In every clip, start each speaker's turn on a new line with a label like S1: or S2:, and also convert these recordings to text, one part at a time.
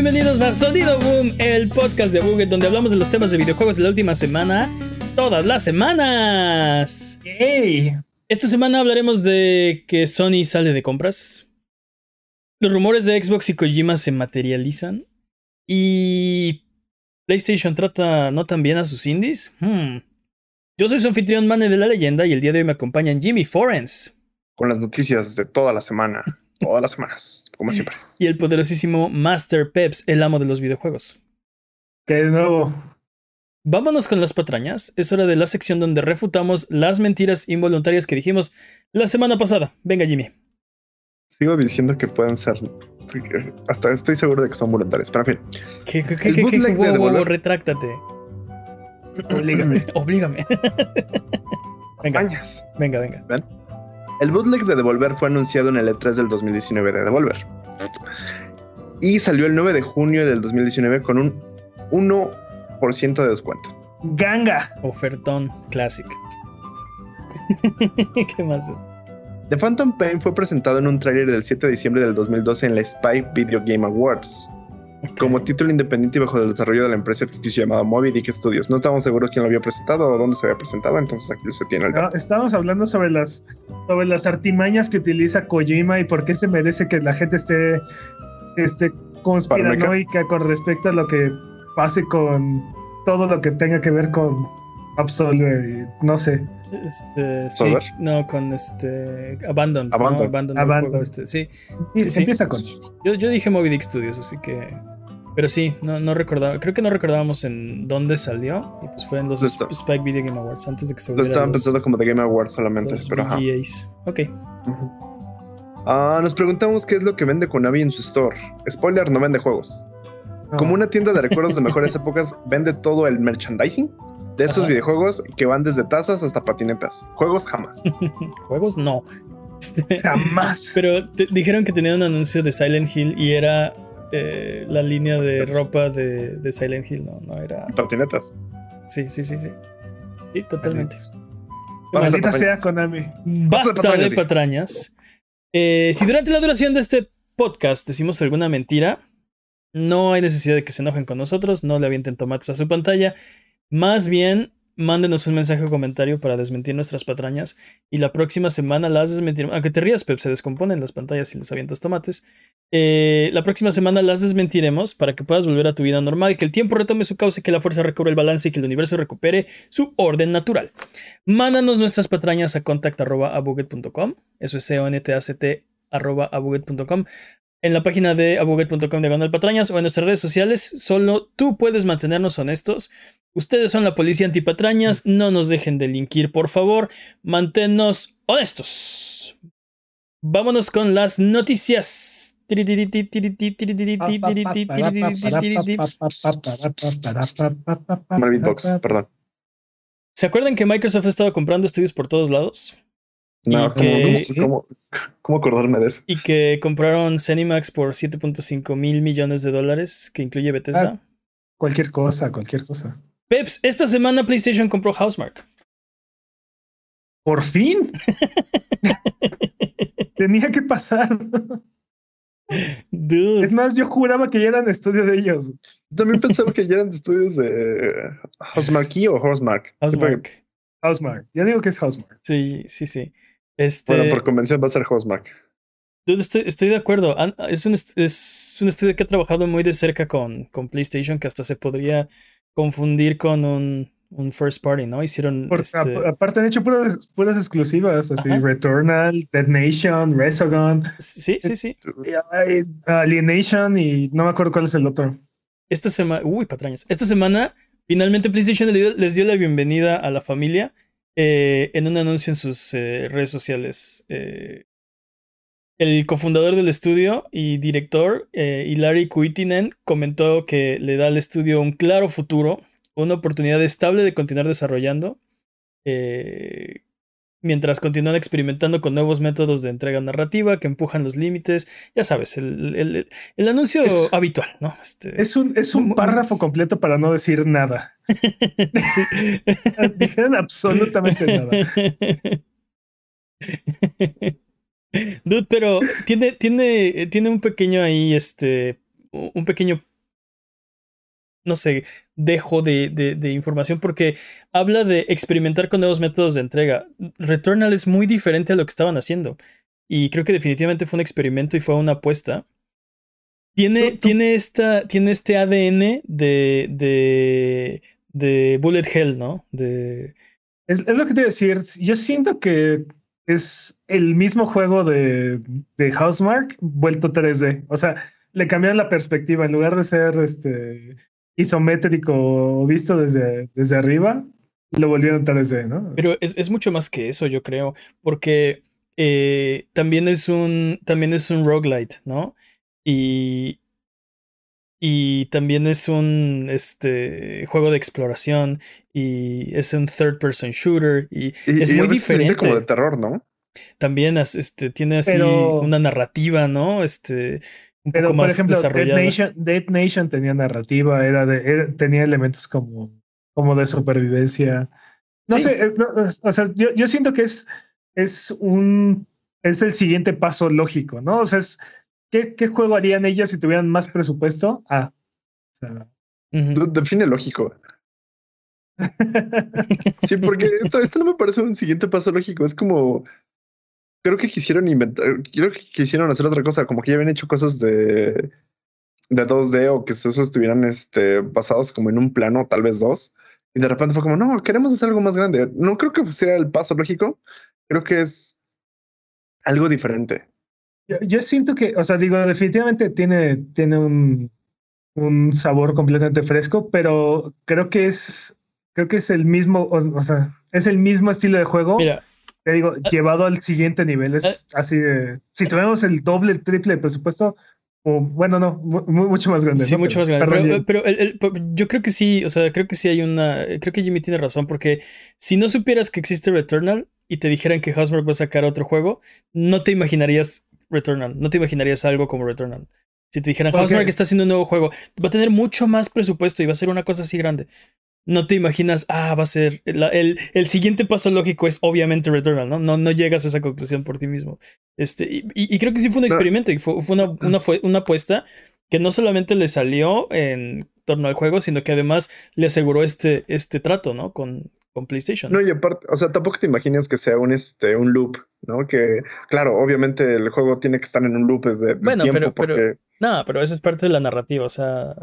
S1: Bienvenidos a Sonido Boom, el podcast de Google donde hablamos de los temas de videojuegos de la última semana, todas las semanas.
S2: ¡Ey!
S1: Esta semana hablaremos de que Sony sale de compras. Los rumores de Xbox y Kojima se materializan. Y PlayStation trata no tan bien a sus indies. Hmm. Yo soy su anfitrión Mane de la leyenda y el día de hoy me acompañan Jimmy Forens.
S3: Con las noticias de toda la semana. Todas las semanas, como siempre.
S1: Y el poderosísimo Master Peps, el amo de los videojuegos.
S2: ¿Qué de nuevo?
S1: Vámonos con las patrañas. Es hora de la sección donde refutamos las mentiras involuntarias que dijimos la semana pasada. Venga, Jimmy.
S3: Sigo diciendo que pueden ser. Hasta estoy seguro de que son voluntarios, pero en fin.
S1: ¿Qué, qué, qué, qué,
S3: de
S1: Wow, wow, retráctate.
S2: Oblígame.
S1: Oblígame. venga,
S3: Campañas.
S1: venga, venga.
S3: El bootleg de Devolver fue anunciado en el E3 del 2019 de Devolver. Y salió el 9 de junio del 2019 con un 1% de descuento.
S2: ¡Ganga!
S1: Ofertón Classic. ¿Qué más?
S3: The Phantom Pain fue presentado en un tráiler del 7 de diciembre del 2012 en la Spike Video Game Awards. Como título independiente y bajo el desarrollo de la empresa ficticia llamada Moby Dick Studios. No estábamos seguros quién lo había presentado o dónde se había presentado, entonces aquí se tiene el
S2: No, estábamos hablando sobre las, sobre las artimañas que utiliza Kojima y por qué se merece que la gente esté, esté conspiranoica con respecto a lo que pase con todo lo que tenga que ver con Absolver y no sé.
S1: Este, sí, no, con este. Abandon.
S3: Abandon.
S1: ¿no? Abandon, el
S2: Abandon.
S1: juego este, sí.
S2: Y
S1: Sí, sí.
S2: Empieza con.
S1: Yo, yo dije Moby Dick Studios, así que. Pero sí, no, no recordaba. Creo que no recordábamos en dónde salió. Y pues fue en los
S3: Lo
S1: Sp- Spike Video Game Awards, antes de que se
S3: Lo
S1: volviera
S3: estaban
S1: los,
S3: pensando como The Game Awards solamente,
S1: los
S3: pero ajá.
S1: Ok.
S3: Ah, nos preguntamos qué es lo que vende Konami en su store. Spoiler, no vende juegos. Como una tienda de recuerdos de mejores épocas, vende todo el merchandising de estos
S1: Ajá.
S3: videojuegos que van desde tazas hasta patinetas. Juegos jamás.
S1: Juegos no. Este,
S2: Jamás.
S1: pero te- dijeron que tenían un anuncio de Silent Hill y era eh, la línea de ropa de, de Silent Hill, no, no era.
S3: Patinetas.
S1: Sí, sí, sí, sí. Sí, totalmente.
S3: Basta
S1: más?
S3: de
S2: Maldita sea
S3: patrañas.
S2: Konami.
S1: Basta
S3: patrañas,
S1: de
S3: sí.
S1: patrañas. Eh, si durante la duración de este podcast decimos alguna mentira, no hay necesidad de que se enojen con nosotros, no le avienten tomates a su pantalla. Más bien, mándenos un mensaje o comentario para desmentir nuestras patrañas y la próxima semana las desmentiremos. Aunque te rías, Pep, se descomponen las pantallas si les avientas tomates. Eh, la próxima semana las desmentiremos para que puedas volver a tu vida normal, que el tiempo retome su cauce, que la fuerza recobre el balance y que el universo recupere su orden natural. Mándanos nuestras patrañas a contact.abuget.com. Eso es c-o-n-t-a-c-t arroba abuget.com. En la página de abuget.com diagonal patrañas o en nuestras redes sociales, solo tú puedes mantenernos honestos. Ustedes son la policía antipatrañas, no nos dejen delinquir, por favor. Manténnos honestos. Vámonos con las noticias.
S3: Mal beatbox, perdón.
S1: ¿Se acuerdan que Microsoft ha estado comprando estudios por todos lados?
S3: No,
S1: Y
S3: ¿cómo,
S1: que-
S3: cómo- cómo- acordarme de eso?
S1: Y que compraron Cenimax por 7.5 mil millones de dólares, que incluye Bethesda.
S2: Cualquier cosa, cualquier cosa.
S1: Peps, esta semana PlayStation compró Housemark.
S2: Por fin. Tenía que pasar.
S1: Dude.
S2: Es más, yo juraba que ya eran estudio de ellos.
S3: También pensaba que ya eran estudios de Housemarque o Horsemark.
S1: Housemark.
S2: Housemark. Ya digo que es Housemark.
S1: Sí, sí, sí. Este,
S3: Bueno, por convención va a ser
S1: dude, estoy, estoy de acuerdo. Es un, est- es un estudio que ha trabajado muy de cerca con, con PlayStation, que hasta se podría confundir con un, un first party, ¿no? Hicieron.
S2: Por-
S1: este,
S2: a- aparte han hecho puras, puras exclusivas, así
S1: Ajá.
S2: Returnal, Dead Nation, Resogun,
S1: sí, sí, sí.
S2: Alienation y no me acuerdo cuál es el otro.
S1: Esta semana, uy, patrañas. Esta semana, finalmente PlayStation dio- les dio la bienvenida a la familia eh, en un anuncio en sus eh, redes sociales. Eh, el cofundador del estudio y director, Hilary Kuitinen, comentó que le da al estudio un claro futuro, una oportunidad estable de continuar desarrollando. Mientras continúan experimentando con nuevos métodos de entrega narrativa que empujan los límites. Ya sabes, el, el- el anuncio
S2: Es-
S1: habitual, ¿no? Este,
S2: Es un, es un párrafo completo para no decir nada. Dijeron absolutamente nada.
S1: Dude, pero tiene, tiene, tiene un pequeño ahí, este, un pequeño no sé, dejo de, de, información porque habla de experimentar con nuevos métodos de entrega. Returnal es muy diferente a lo que estaban haciendo. Y creo que definitivamente fue un experimento y fue una apuesta. Tiene, tiene, esta, tiene este ADN de, de, de Bullet Hell, ¿no? De...
S2: Es, es lo que te iba a decir. Yo siento que es el mismo juego de, de Housemark vuelto 3D. O sea, le cambiaron la perspectiva. En lugar de ser este isométrico visto desde, desde arriba, lo volvieron 3D, ¿no?
S1: Pero es, es mucho más que eso, yo creo, porque eh, también es un también es un roguelite, ¿no? Y y también es un este juego de exploración y es un third person shooter y, es muy diferente
S3: como de terror, ¿no?
S1: También este tiene así una narrativa, ¿no? Este
S2: pero, por ejemplo, Dead Nation, tenía narrativa, era de, tenía elementos como, como de supervivencia. No sé, eh, o sea, yo, yo siento que es, es un es el siguiente paso lógico, ¿no? O sea, es, ¿qué, ¿qué juego harían ellos si tuvieran más presupuesto? Ah, o sea,
S3: Define lógico. sí, porque esto, esto no me parece un siguiente paso lógico. Es como creo que quisieron inventar, creo que quisieron hacer otra cosa, como que ya habían hecho cosas de, de 2D o que esos estuvieran este, basados como en un plano, tal vez dos. Y de repente fue como, no, queremos hacer algo más grande. No creo que sea el paso lógico, creo que es algo diferente.
S2: Yo, siento que, o sea, digo, definitivamente tiene, tiene un, un sabor completamente fresco, pero creo que es, creo que es el mismo, o, sea, es el mismo estilo de juego.
S1: Mira,
S2: te digo, ah. llevado al siguiente nivel. Es ah. así de. Si tuviéramos el doble, el triple de presupuesto, o bueno, no, mucho más grande.
S1: Sí, mucho más grande. Pero, yo creo que sí, o sea, creo que sí hay una. Creo que Jimmy tiene razón, porque si no supieras que existe Returnal y te dijeran que Housemarque va a sacar otro juego, no te imaginarías Returnal, no te imaginarías algo como Returnal. Si te dijeran, Housemarque está haciendo un nuevo juego, va a tener mucho más presupuesto y va a ser una cosa así grande no te imaginas, ah, va a ser. el, el, siguiente paso lógico es obviamente Returnal, ¿no? No, no llegas a esa conclusión por ti mismo. Este, y, y creo que sí fue un experimento y fue, fue una, una, fue una apuesta que no solamente le salió en torno al juego, sino que además le aseguró este, este trato, ¿no? Con, con PlayStation.
S3: No, y aparte, o sea, tampoco te imaginas que sea un, este, un loop, ¿no? Que, claro, obviamente el juego tiene que estar en un loop desde bueno, tiempo pero, porque...
S1: No, pero eso es parte de la narrativa, o sea,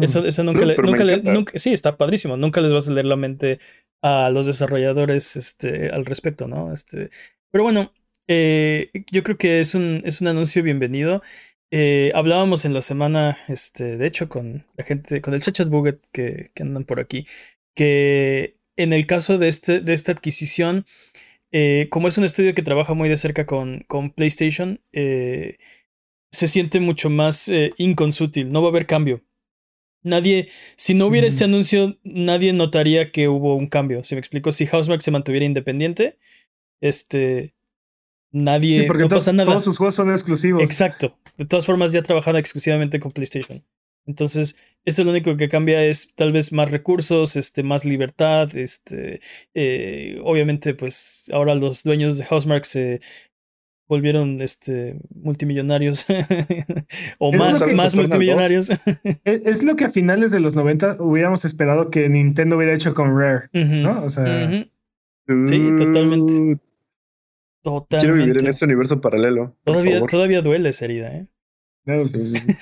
S1: eso, eso nunca, le, nunca, le, nunca, sí, está padrísimo, nunca les vas a leer la mente a los desarrolladores este, al respecto, ¿no? Este, pero bueno, eh, yo creo que es un, es un anuncio bienvenido. Eh, hablábamos en la semana, este, de hecho, con la gente, con el Chachat Buget que, que andan por aquí, que en el caso de, este, de esta adquisición, eh, como es un estudio que trabaja muy de cerca con, con PlayStation, eh, se siente mucho más eh, inconsútil, no va a haber cambio. Nadie, si no hubiera este anuncio, nadie notaría que hubo un cambio. Si me explico, si Housemark se mantuviera independiente, este, nadie,
S2: porque no pasa nada. Todos sus juegos son exclusivos.
S1: Exacto. De todas formas, ya trabajan exclusivamente con PlayStation. Entonces, esto lo único que cambia es tal vez más recursos, este, más libertad, este, eh, obviamente, pues ahora los dueños de Housemark se volvieron este multimillonarios o más, más multimillonarios.
S2: es, lo que a finales de los 90 hubiéramos esperado que Nintendo hubiera hecho con Rare, ¿no? O sea,
S1: sí, totalmente. Totalmente.
S3: Quiero vivir en ese universo paralelo.
S1: Todavía, todavía duele esa herida, ¿eh?
S2: sí.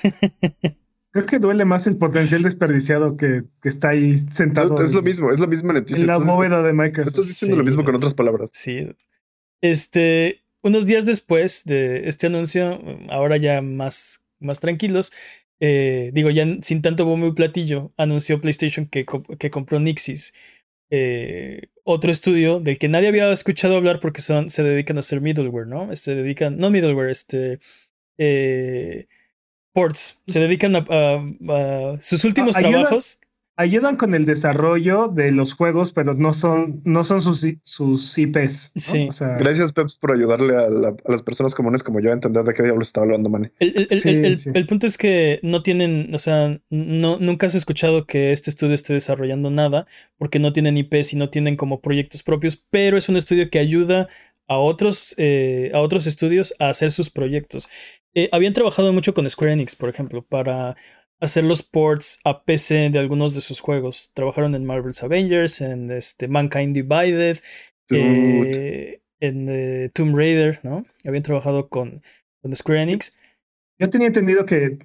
S2: Creo que duele más el potencial desperdiciado que, que está ahí sentado.
S3: Es lo mismo, es la misma noticia.
S2: En la bóveda de Microsoft.
S3: Estás diciendo lo mismo con otras palabras.
S1: Sí. Este, unos días después de este anuncio, ahora ya más, más tranquilos, eh, digo, ya sin tanto bombo y platillo, anunció PlayStation que, que compró Nixis. Eh, otro estudio del que nadie había escuchado hablar porque son, se dedican a hacer middleware, ¿no? Se dedican, no middleware, este, eh, ports. Se dedican a, sus últimos trabajos.
S2: Ayudan con el desarrollo de los juegos, pero no son, no son sus, sus IPs.
S1: Sí.
S3: Gracias, Peps, por ayudarle a, las personas comunes como yo a entender de qué diablos estaba hablando, man.
S1: El, punto es que no tienen, o sea, no, nunca has escuchado que este estudio esté desarrollando nada porque no tienen IPs y no tienen como proyectos propios, pero es un estudio que ayuda a otros, eh, a otros estudios a hacer sus proyectos. Eh, habían trabajado mucho con Square Enix, por ejemplo, para hacer los ports a PC de algunos de sus juegos. Trabajaron en Marvel's Avengers, en este, Mankind Divided, eh, en Tomb Raider, ¿no? Habían trabajado con, con Square Enix.
S2: Yo tenía entendido que,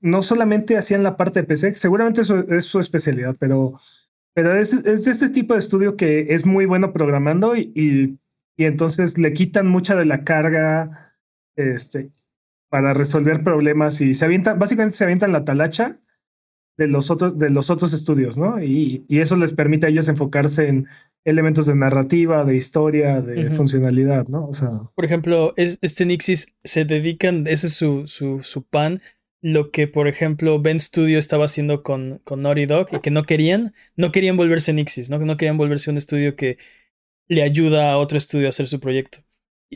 S2: no solamente hacían la parte de PC, seguramente eso es su especialidad, pero, pero es, es este tipo de estudio que es muy bueno programando y, y, entonces le quitan mucha de la carga este, para resolver problemas y se avientan, básicamente se avientan la talacha de los otros, de los otros estudios, ¿no? Y, y, eso les permite a ellos enfocarse en elementos de narrativa, de historia, de funcionalidad, ¿no? O sea.
S1: Por ejemplo, es, este Nixis se dedican, ese es su, su, su pan, lo que, por ejemplo, Ben Studio estaba haciendo con, con Naughty Dog y que no querían, no querían volverse Nixis, ¿no? No querían volverse un estudio que le ayuda a otro estudio a hacer su proyecto.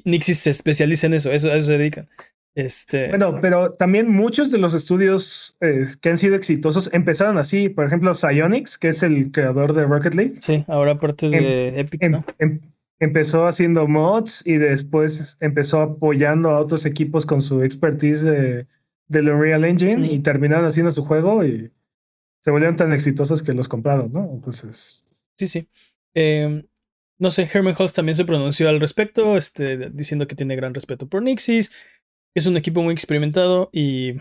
S1: Nixis se especializa en eso, eso a eso se dedican. Este...
S2: Bueno, pero también muchos de los estudios eh, que han sido exitosos empezaron así. Por ejemplo, Psyonix, que es el creador de Rocket League.
S1: Sí, ahora parte de em, Epic, em, ¿no?
S2: Em, empezó haciendo mods y después empezó apoyando a otros equipos con su expertise de, del Unreal Engine y terminaron haciendo su juego y se volvieron tan exitosos que los compraron, ¿no? Entonces.
S1: Sí, sí. no sé, Herman Holtz también se pronunció al respecto, este, diciendo que tiene gran respeto por Nixis es un equipo muy experimentado y,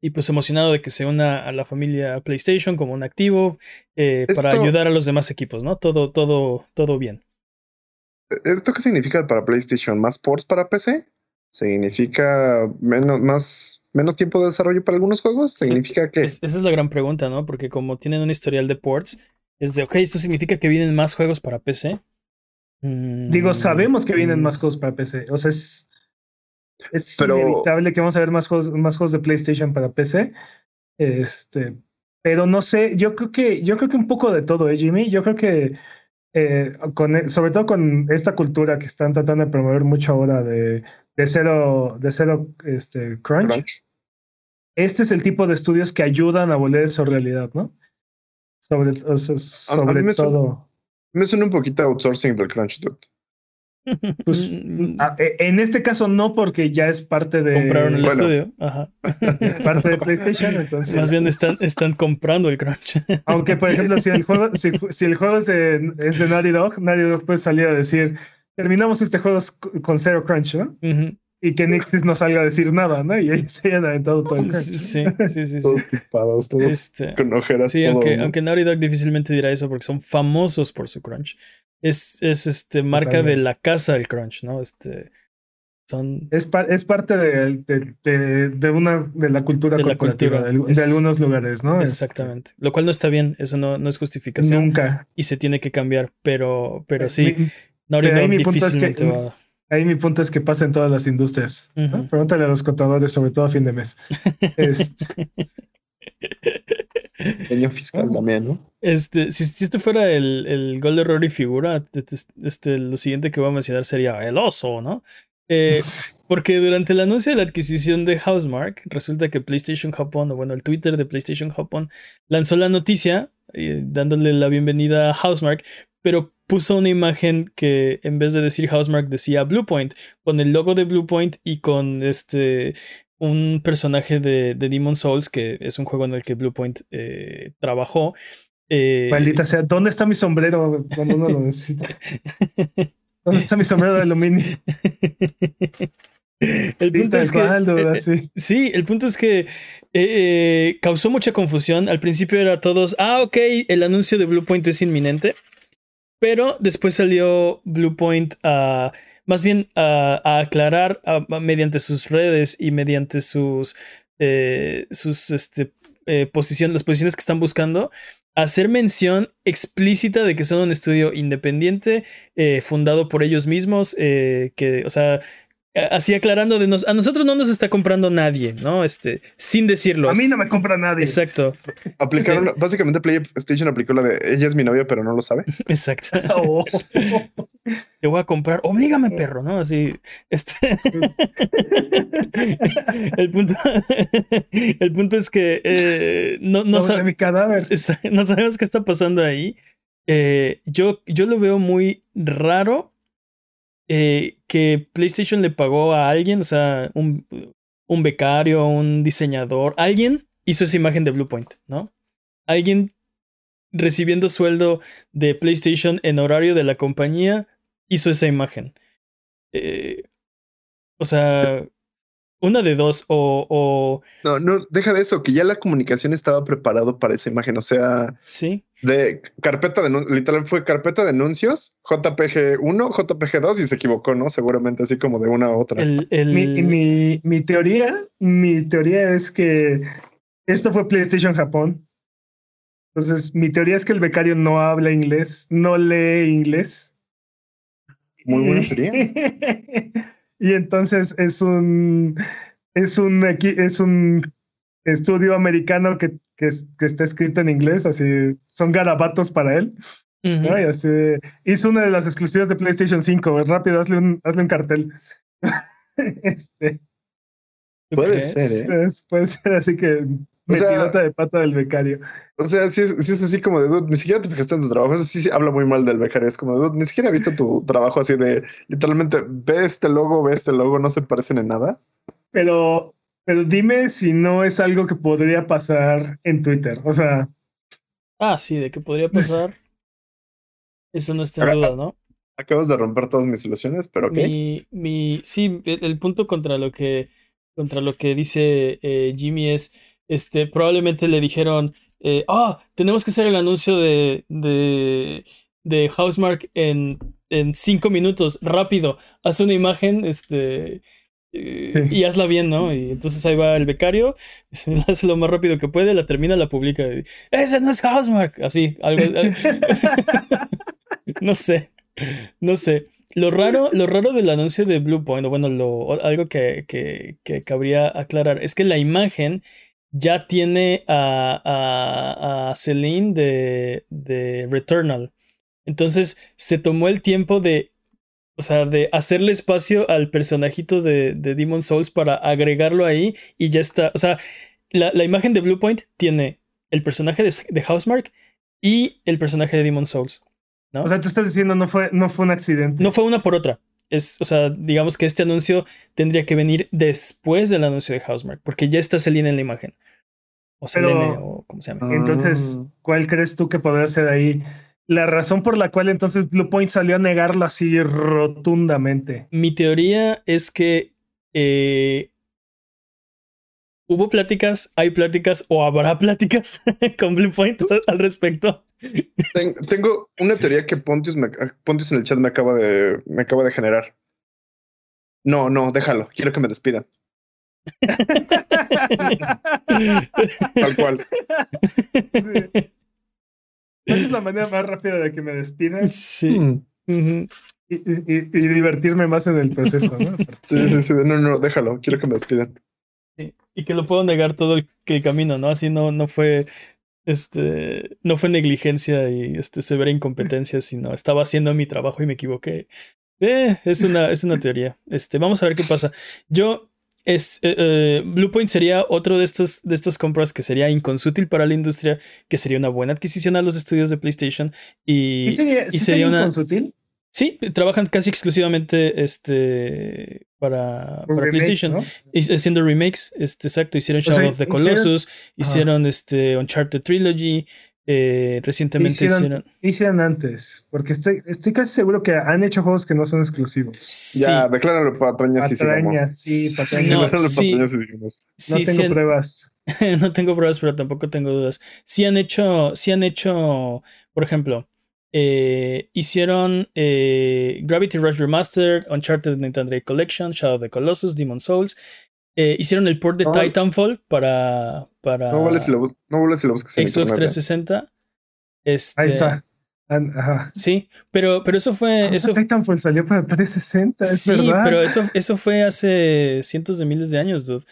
S1: y pues emocionado de que se una a la familia PlayStation como un activo eh, para ayudar a los demás equipos, ¿no? Todo, todo, todo bien.
S3: ¿Esto qué significa para PlayStation? ¿Más ports para PC? ¿Significa menos, más, menos tiempo de desarrollo para algunos juegos? ¿Significa que...?
S1: esa es la gran pregunta, ¿no? Porque como tienen un historial de ports, es de, ok, ¿esto significa que vienen más juegos para PC?
S2: Digo, sabemos que vienen mm. más juegos para PC. O sea, es, es inevitable que vamos a ver más juegos, más juegos de PlayStation para PC. Este, pero no sé, yo creo que, yo creo que un poco de todo, ¿eh, Jimmy? Yo creo que eh, con, sobre todo con esta cultura que están tratando de promover mucho ahora de, de cero, de cero este, crunch, Este es el tipo de estudios que ayudan a volver eso realidad, ¿no? Sobre, sobre todo.
S3: me suena un poquito outsourcing del crunch, dude.
S2: Pues, ah, e, en este caso no, porque ya es parte de.
S1: Compraron el estudio. Ajá.
S2: Parte de PlayStation, entonces.
S1: Más bien están, están comprando el crunch.
S2: Aunque, por ejemplo, si el juego, si, el juego es de, es de Naughty Dog, Naughty Dog puede salir a decir: terminamos este juego con cero crunch, ¿no? Y que Nixis no salga a decir nada, ¿no? Y ellos se hayan aventado todo el crunch.
S1: Sí, sí, sí.
S3: Todos tipados, todos este, con ojeras.
S1: Sí, aunque, aunque Naughty Dog difícilmente dirá eso porque son famosos por su crunch es, es este marca de la casa del crunch, ¿no? Este son
S2: es, es parte de, de, de, una de la cultura de, la cultura, de, algunos lugares, ¿no?
S1: Este exactamente. Lo cual no está bien, eso no, no es justificación.
S2: Nunca.
S1: Y se tiene que cambiar, pero, pero sí.
S2: ahí mi punto es que, Ahí mi punto es que pasa en todas las industrias. Pregúntale a los contadores, sobre todo a fin de mes. este.
S3: Año fiscal también, ¿no?
S1: Este, si, si este fuera el, el gol de Rory figura, este, lo siguiente que voy a mencionar sería el oso, ¿no? Eh, porque durante el anuncio de la adquisición de Housemark, resulta que PlayStation Japón, o bueno, el Twitter de PlayStation Japón, lanzó la noticia eh, dándole la bienvenida a Housemark, pero puso una imagen que en vez de decir Housemark decía Bluepoint, con el logo de Bluepoint y con este un personaje de, de Demon Souls, que es un juego en el que Bluepoint eh, trabajó. Eh,
S2: Maldita sea, ¿dónde está mi sombrero cuando uno lo necesita? ¿Dónde está mi sombrero de aluminio?
S1: El punto es que, eh, sí. el punto es que causó mucha confusión. Al principio era todos, ah, ok, el anuncio de Bluepoint es inminente. Pero después salió Bluepoint a más bien a, aclarar mediante sus redes y mediante sus, eh, sus este, eh, las posiciones que están buscando, hacer mención explícita de que son un estudio independiente, eh, fundado por ellos mismos, que, o sea, así aclarando de nos, a nosotros no nos está comprando nadie, ¿no? Este, sin decirlo.
S2: A mí no me compra nadie.
S1: Exacto.
S3: Aplicaron, este básicamente PlayStation aplicó la de ella es mi novia, pero no lo sabe.
S1: Exacto. Oh. Te voy a comprar, oblígame, perro, ¿no? Así. Este. el punto. el punto es que eh, no, no,
S2: mi cadáver.
S1: no sabemos qué está pasando ahí. Eh, yo, yo lo veo muy raro eh, que PlayStation le pagó a alguien, o sea, un, un becario, un diseñador, alguien hizo esa imagen de Bluepoint, ¿no? Alguien recibiendo sueldo de PlayStation en horario de la compañía hizo esa imagen. Eh, o sea, una de dos, o, o,
S3: No, no, deja de eso, que ya la comunicación estaba preparado para esa imagen. O sea,
S1: sí.
S3: De carpeta de literal fue carpeta de anuncios, JPG 1, JPG 2 y se equivocó, ¿no? Seguramente así como de una a otra.
S2: Mi, mi, mi teoría, mi teoría es que esto fue PlayStation Japón. Entonces, mi teoría es que el becario no habla inglés, no lee inglés.
S3: Muy buena teoría.
S2: y entonces es un es un es un estudio americano que, que, está escrito en inglés, así son garabatos para él. hizo una de las exclusivas de PlayStation 5. Rápido, hazle un, hazle un cartel. este,
S3: puede ser, ¿eh?
S2: puede ser, así que metilota de pata del becario.
S3: O sea, si es, es así como de ni siquiera te fijaste en tu trabajo. Eso sí, habla muy mal del becario. Es como de ni siquiera visto tu trabajo así de literalmente ve este logo, ve este logo, no se parecen en nada.
S2: Pero, pero dime si no es algo que podría pasar en Twitter. O sea.
S1: Ah, sí, de que podría pasar. Eso no está en duda, ¿no?
S3: Acabas de romper todas mis ilusiones, pero ok.
S1: Mi, mi, sí, el, punto contra lo que contra lo que dice eh, Jimmy es este, probablemente le dijeron, eh, ah, tenemos que hacer el anuncio de, de, de Housemark en, en cinco minutos, rápido, haz una imagen, este, y hazla bien, ¿no? Y entonces ahí va el becario, se hace lo más rápido que puede, la termina, la publica, ese no es Housemark, así, algo, no sé, no sé. Lo raro, lo raro del anuncio de Bluepoint, o bueno, lo, algo que, que, que cabría aclarar, es que la imagen ya tiene a, a, a Celine de, de Returnal. Entonces se tomó el tiempo de, o sea, de hacerle espacio al personajito de, de Demon Souls para agregarlo ahí y ya está. O sea, la, la imagen de Bluepoint tiene el personaje de, de Housemark y el personaje de Demon Souls. ¿no?
S2: O sea, tú estás diciendo no fue, no fue un accidente.
S1: No fue una por otra es, o sea, digamos que este anuncio tendría que venir después del anuncio de Housemark, porque ya está Selene en la imagen. O Selene, o como se llama.
S2: Entonces, ah. ¿cuál crees tú que podría ser ahí? La razón por la cual entonces Bluepoint salió a negarlo así rotundamente.
S1: Mi teoría es que eh, hubo pláticas, hay pláticas o habrá pláticas con Bluepoint al respecto.
S3: Tengo una teoría que Pontius, Pontius en el chat me acaba de, me acaba de generar. No, no, déjalo. Quiero que me despidan. Tal cual.
S2: Es la manera más rápida de que me despidan.
S1: Sí.
S2: Mm. y, y, divertirme más en el proceso, ¿no?
S3: Sí, sí, sí. No, no, déjalo. Quiero que me despidan.
S1: Y que lo puedo negar todo el, el camino, ¿no? Así no, no fue este, no fue negligencia y este, severa incompetencia, sino estaba haciendo mi trabajo y me equivoqué. Eh, es, una, es una teoría. Este, vamos a ver qué pasa. Yo, es, eh, eh, Bluepoint sería otro de estos, de estos compras que sería inconsútil para la industria, que sería una buena adquisición a los estudios de PlayStation. Y,
S2: sería,
S1: y
S2: sería, una, inconsútil?
S1: Sí, trabajan casi exclusivamente este, para, para PlayStation. Haciendo remakes, este, exacto. Hicieron Shadow of the Colossus, hicieron, este, Uncharted Trilogy. Eh, recientemente hicieron,
S2: hicieron, antes, porque estoy, estoy casi seguro que han hecho juegos que no son exclusivos.
S3: Ya, decláralo patrañas y sigamos.
S2: Sí, patrañas.
S1: No, sí,
S2: no tengo pruebas.
S1: no tengo pruebas, pero tampoco tengo dudas. Sí han hecho, sí han hecho, por ejemplo, eh, hicieron eh, Gravity Rush Remastered, Uncharted Nintendo Collection, Shadow of the Colossus, Demon Souls. Eh, hicieron el port de Titanfall para, para.
S3: No vale si lo, no si lo buscas
S1: Xbox 360. Este,
S2: Ahí está. Ajá.
S1: Sí, pero, pero eso fue. Ah, eso,
S2: Titanfall salió para 360, es
S1: sí, pero eso, eso fue hace cientos de miles de años, dude.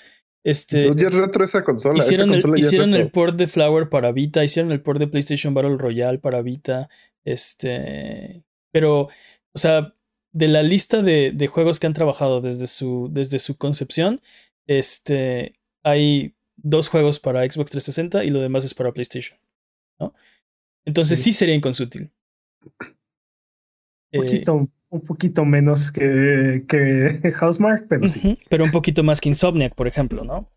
S1: Este,
S3: ya retro esa consola.
S1: Hicieron,
S3: esa
S1: el, hicieron el port de Flower para Vita, hicieron el port de PlayStation Battle Royale para Vita. Este. Pero, o sea, de la lista de, de juegos que han trabajado desde su, desde su concepción, este. Hay dos juegos para Xbox 360 y lo demás es para PlayStation. ¿no? Entonces sí, sería inconsútil.
S2: Un poquito, un poquito menos que, que Housemark, pero sí.
S1: Pero un poquito más que Insomniac, por ejemplo, ¿no?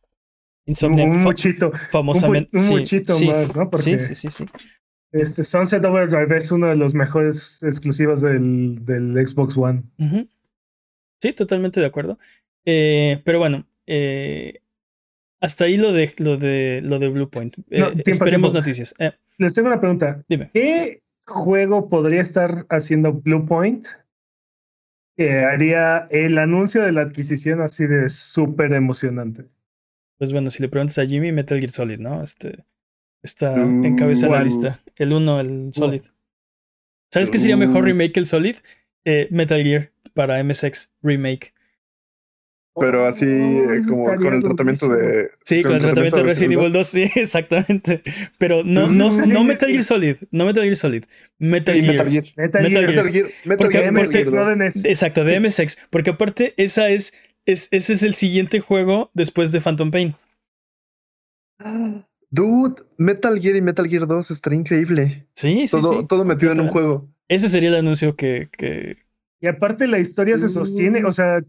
S2: Insomniac. Un muchito.
S1: Famosamente.
S2: Un, muchito más, ¿no?
S1: Porque sí, sí, sí, sí.
S2: Este Sunset Overdrive es uno de los mejores exclusivos del, del Xbox One.
S1: Sí, totalmente de acuerdo. Eh, pero bueno, eh, hasta ahí lo de lo de lo de Bluepoint. Eh, esperemos noticias. Eh.
S2: Les tengo una pregunta.
S1: Dime.
S2: ¿Qué juego podría estar haciendo Bluepoint que haría el anuncio de la adquisición así de súper emocionante?
S1: Pues bueno, si le preguntas a Jimmy, Metal Gear Solid, ¿no? Este está en cabeza de la lista. El 1, el Solid. ¿Sabes qué sería mejor remake que el Solid? Metal Gear para MSX Remake.
S3: Pero así oh, eh, como con el tratamiento de.
S1: Sí, con, el tratamiento, de Resident Evil 2, sí, exactamente. Pero no, no, no Metal Gear Solid. No Metal Gear Solid. Metal, Gear.
S3: Metal Gear. Metal Gear. Metal Gear. Metal Gear.
S2: De
S1: Exacto, de MSX. Porque aparte, esa es, es, ese es el siguiente juego después de Phantom Pain.
S3: Dude, Metal Gear y Metal Gear 2 estaría increíble.
S1: Sí, sí.
S3: Todo, todo metido en un juego.
S1: Ese sería el anuncio que. que...
S2: Y aparte, la historia se sostiene. O sea,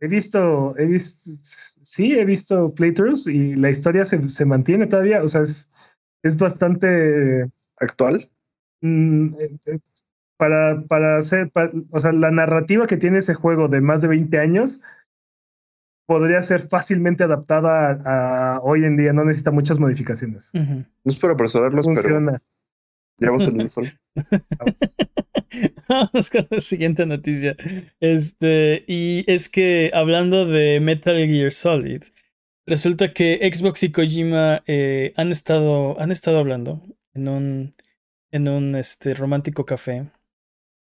S2: He visto, he visto, sí, he visto playthroughs y la historia se, se mantiene todavía, o sea, es, es bastante...
S3: ¿Actual?
S2: Mm, eh, para, para hacer, o sea, la narrativa que tiene ese juego de más de 20 años podría ser fácilmente adaptada a, hoy en día, no necesita muchas modificaciones.
S3: No es para apresurarlos, Funciona. pero ya en el sol.
S1: Vamos con la siguiente noticia. Este, y es que hablando de Metal Gear Solid, resulta que Xbox y Kojima eh, han estado, han estado hablando en un, en un este, romántico café.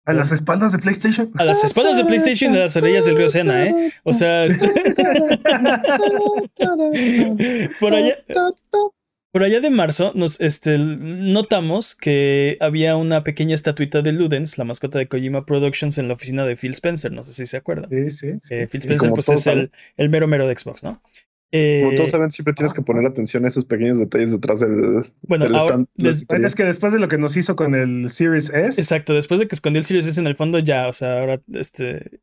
S2: A las espaldas de PlayStation.
S1: A las espaldas de PlayStation y a las orillas del río Sena, ¿eh? O sea, este por allá. Por allá de marzo nos este, notamos que había una pequeña estatuita de Ludens, la mascota de Kojima Productions, en la oficina de Phil Spencer. No sé si se acuerdan.
S2: Sí, sí.
S1: Eh, Phil Spencer pues, es el, el, mero mero de Xbox, ¿no?
S3: Eh, Como todos saben, siempre tienes que poner atención a esos pequeños detalles detrás del,
S1: bueno, stand.
S2: es que después de lo que nos hizo con el Series S.
S1: Exacto, después de que escondió el Series S en el fondo, ya, o sea, ahora este.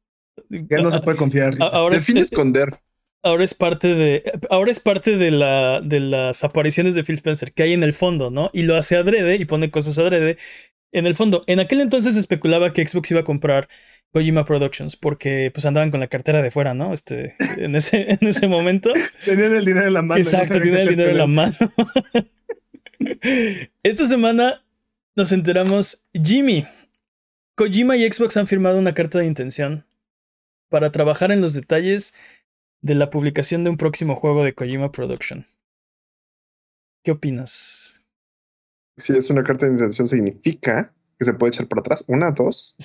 S2: Ya no se puede confiar.
S1: Ahora
S3: Define esconder
S1: ahora es parte de. Ahora es parte de la. de las apariciones de Phil Spencer que hay en el fondo, ¿no? Y lo hace adrede y pone cosas adrede. En el fondo. En aquel entonces especulaba que Xbox iba a comprar Kojima Productions porque pues andaban con la cartera de fuera, ¿no? Este, en ese, en ese momento.
S2: Tenían el dinero en la mano.
S1: Exacto, tenían el dinero en la mano. Esta semana nos enteramos, Jimmy, Kojima y Xbox han firmado una carta de intención para trabajar en los detalles de la publicación de un próximo juego de Kojima Production. ¿Qué opinas?
S3: Si es una carta de intención, significa que se puede echar para atrás. Una, dos.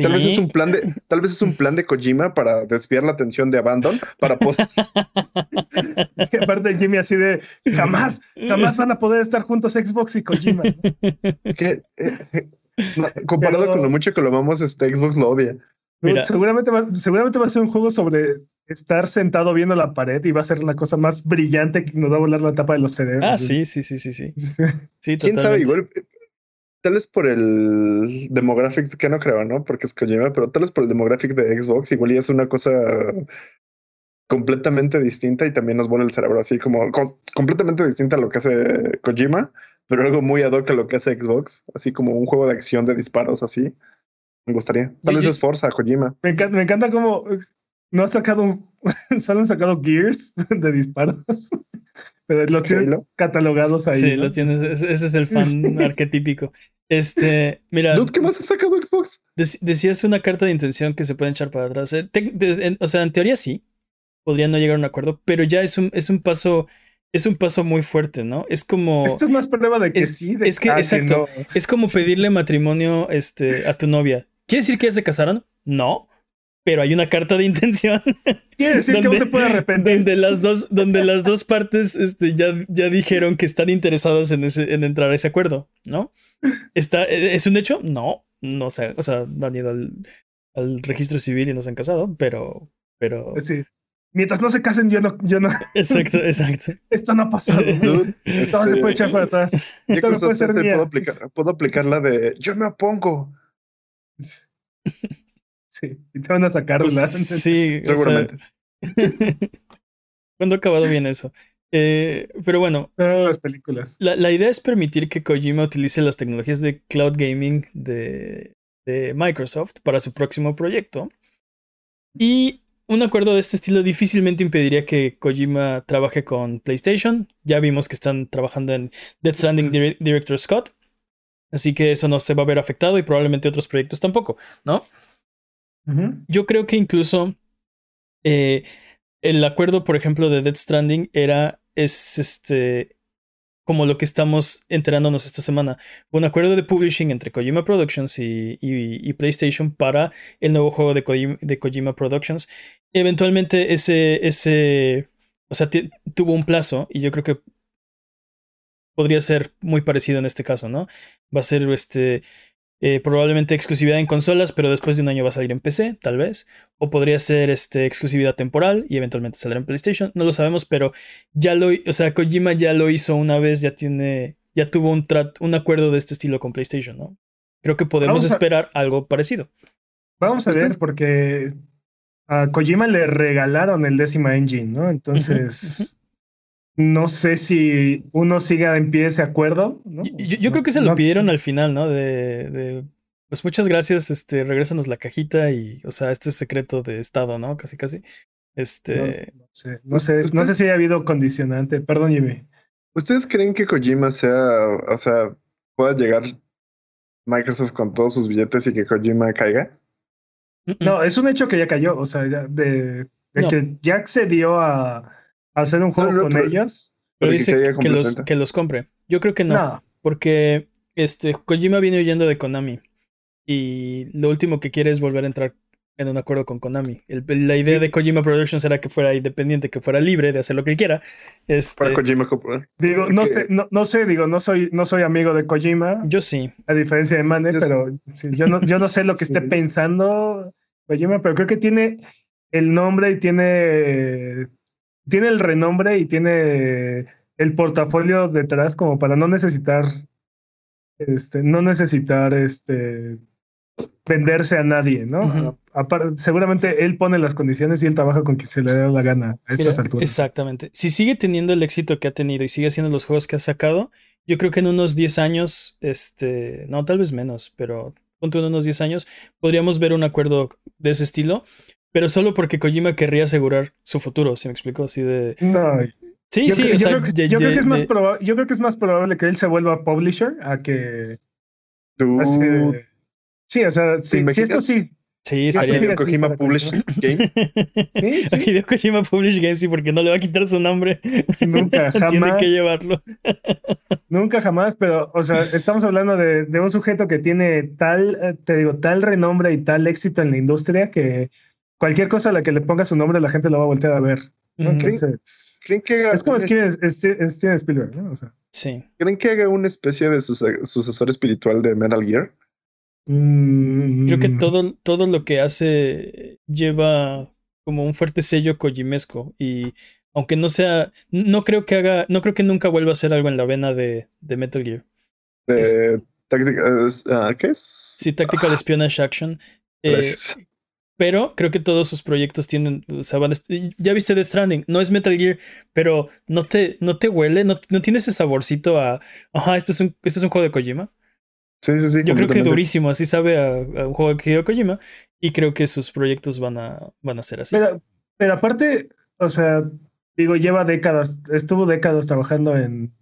S3: Tal vez es un plan de, tal vez es un plan de Kojima para desviar la atención de Abandon para poder.
S2: aparte Jimmy así de jamás, jamás van a poder estar juntos Xbox y Kojima.
S3: Eh, eh, comparado con lo mucho que lo amamos, este Xbox lo odia.
S2: Seguramente, va, seguramente va a ser un juego sobre estar sentado viendo la pared y va a ser la cosa más brillante que nos va a volar la tapa de los cerebros.
S1: Ah, sí, sí, sí, sí, sí.
S3: sí ¿Quién sabe? Igual, tal vez por el demographic, que no creo, ¿no? Porque es Kojima, pero tal vez por el demographic de Xbox, igual y es una cosa completamente distinta y también nos vuelve el cerebro así como completamente distinta a lo que hace Kojima, pero algo muy ad hoc a lo que hace Xbox, así como un juego de acción de disparos así. Me gustaría. Tal vez es Forza, Kojima.
S2: Me encanta, me encanta cómo no ha sacado, solo han sacado Gears de disparos, pero los tienes catalogados ahí.
S1: Sí, los tienes, ese es el fan arquetípico. Este, mira.
S3: ¿qué más ha sacado Xbox?
S1: decías una carta de intención que se puede echar para atrás. Eh, o sea, en teoría sí, podrían no llegar a un acuerdo, pero ya es un, es un paso. Es un paso muy fuerte, ¿no? Es como.
S2: Esto es más prueba de que sí.
S1: es que, exacto. Es como pedirle matrimonio este, a tu novia. ¿Quiere decir que ya se casaron? No pero hay una carta de intención.
S2: Quiere decir que no se puede arrepentir.
S1: Donde las dos, donde las dos partes este, ya, ya dijeron que están interesadas en, ese, en entrar a ese acuerdo, ¿no? ¿Está, ¿Es un hecho? No, no sé, o sea, no han ido al, al registro civil y no se han casado, pero... pero...
S2: Sí. Mientras no se casen, yo no, yo no.
S1: Exacto, exacto.
S2: Esto no ha pasado. Esto se puede echar para atrás.
S3: Esto no puede ser puedo aplicar, puedo aplicar la de yo me opongo.
S2: Sí, y te van a sacar
S1: Pues,
S2: la-
S1: sí, sea,
S3: Seguramente.
S1: ¿Cuándo ha acabado bien eso? Eh, pero bueno,
S2: las películas.
S1: la, la idea es permitir que Kojima utilice las tecnologías de cloud gaming de, de Microsoft para su próximo proyecto. Y un acuerdo de este estilo difícilmente impediría que Kojima trabaje con PlayStation. Ya vimos que están trabajando en Death Stranding Dir- Director Scott. Así que eso no se va a ver afectado y probablemente otros proyectos tampoco, ¿no? Yo creo que incluso eh, el acuerdo, por ejemplo, de Death Stranding era, es este, como lo que estamos enterándonos esta semana. Un acuerdo de publishing entre Kojima Productions y, PlayStation para el nuevo juego de Kojima, de Kojima Productions. Eventualmente ese, ese, o sea, tuvo un plazo y yo creo que podría ser muy parecido en este caso, ¿no? Va a ser este eh, probablemente exclusividad en consolas, pero después de un año va a salir en PC, tal vez. O podría ser este, exclusividad temporal y eventualmente saldrá en PlayStation. No lo sabemos, pero ya lo, o sea, Kojima ya lo hizo una vez, ya tiene, ya tuvo un, trat- un acuerdo de este estilo con PlayStation, ¿no? Creo que podemos
S2: a-
S1: esperar algo parecido.
S2: Vamos a ver, porque a Kojima le regalaron el décima engine, ¿no? Entonces, no sé si uno siga en pie ese acuerdo, ¿no?
S1: Yo, creo que se lo
S2: No-
S1: pidieron al final, ¿no? De, de, pues muchas gracias, este, regrésanos la cajita y, o sea, este es secreto de estado, ¿no? Casi, casi. Este,
S2: No sé, no sé, no sé
S3: Usted-
S2: si ha habido condicionante. Perdón, Jimmy.
S3: ¿Ustedes creen que Kojima sea, o sea, pueda llegar Microsoft con todos sus billetes y que Kojima caiga?
S2: No, es un hecho que ya cayó, o sea, ya de, de
S1: No.
S2: que ya accedió a hacer un juego
S3: no,
S2: con
S3: pero-
S2: ellos.
S1: pero dice que los, que los compre. Yo creo que no.
S2: No,
S1: Porque este Kojima viene huyendo de Konami. Y lo último que quiere es volver a entrar en un acuerdo con Konami. El- la idea de Kojima Productions era que fuera independiente, que fuera libre de hacer lo que él quiera. Este,
S3: Para Kojima comprar.
S2: digo, no
S3: que-
S2: sé, no, no sé, digo, no soy, no soy amigo de Kojima,
S1: yo sí.
S2: a diferencia de Mane,
S3: Yo
S2: pero sí, yo no, yo no sé lo que
S3: Sí,
S2: esté pensando Kojima, pero creo que tiene el nombre y tiene, tiene el renombre y tiene el portafolio detrás como para no necesitar, este, no necesitar, este, venderse a nadie, ¿no? Aparte, seguramente él pone las condiciones y él trabaja con quien se le da la gana a estas
S1: Mira,
S2: alturas.
S1: Exactamente. Si sigue teniendo el éxito que ha tenido y sigue haciendo los juegos que ha sacado, yo creo que en unos 10 años, este, no, tal vez menos, pero en unos 10 años, podríamos ver un acuerdo de ese estilo, pero solo porque Kojima querría asegurar su futuro, ¿se me explicó? Así de...
S2: No,
S1: Sí,
S2: yo,
S1: sí,
S2: creo,
S1: o
S2: yo
S1: sea,
S2: creo que,
S1: de-
S2: yo creo
S1: de-
S2: que es más
S1: de-
S2: proba- yo creo que es más probable que él se vuelva publisher a que
S3: Tú,
S2: hace- sí, o sea,
S3: ¿te
S2: si, si
S3: imaginas?
S2: esto sí,
S1: Sí, estaría
S3: Hideo
S2: sí,
S3: Kojima
S2: para
S3: Published Game.
S2: Sí, sí.
S1: Hideo Kojima Publish Games, sí, porque no le va a quitar su nombre.
S2: Nunca,
S1: Tiene
S2: jamás.
S1: que llevarlo.
S2: nunca jamás, pero, o sea, estamos hablando de, de un sujeto que tiene tal, eh, te digo, tal renombre y tal éxito en la industria que cualquier cosa a la que le ponga su nombre la gente lo va a voltear a ver. ¿no? Entonces,
S3: ¿Creen que haga,
S2: es como
S3: una,
S2: Steven, Steven- Steven Spielberg, ¿no? O sea,
S1: Sí.
S3: ¿Creen que haga una especie de suce- sucesor espiritual de Metal Gear?
S2: mm,
S1: Creo que todo, todo lo que hace lleva como un fuerte sello kojimesco. Y aunque no sea. No creo que haga. No creo que nunca vuelva a hacer algo en la vena de, de Metal Gear.
S3: De táctica- es- ah, ¿Qué es?
S1: Sí, Tactical Espionage Action. eh. Pero creo que todos sus proyectos tienen. O sea, van a ya viste Death Stranding. No es Metal Gear, pero no te, no te huele, no, no tiene ese saborcito a. Ajá, este es un, este es un juego de Kojima.
S3: Sí, sí, sí.
S1: Yo creo que durísimo, así sabe a, a un juego de Hideo Kojima. Y creo que sus proyectos van a, van a ser así.
S2: Pero, pero aparte, o sea, digo, lleva décadas, estuvo décadas trabajando en,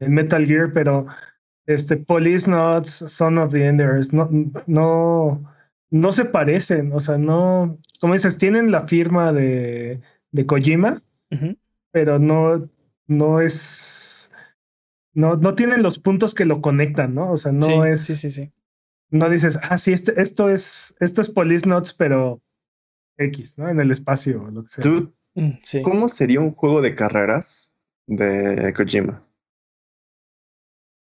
S2: en Metal Gear, pero este Police Notes, Son of the Enders, no, no, no se parecen, o sea, no, como dices, tienen la firma de, de Kojima, pero no, no es, no, no tienen los puntos que lo conectan, ¿no? O sea, no
S1: sí,
S2: es,
S1: sí, sí, sí.
S2: no dices, ah, sí, este, esto es, esto es Police Notes, pero X, ¿no? En el espacio o lo que sea.
S1: Mm, sí.
S3: ¿Cómo sería un juego de carreras de Kojima?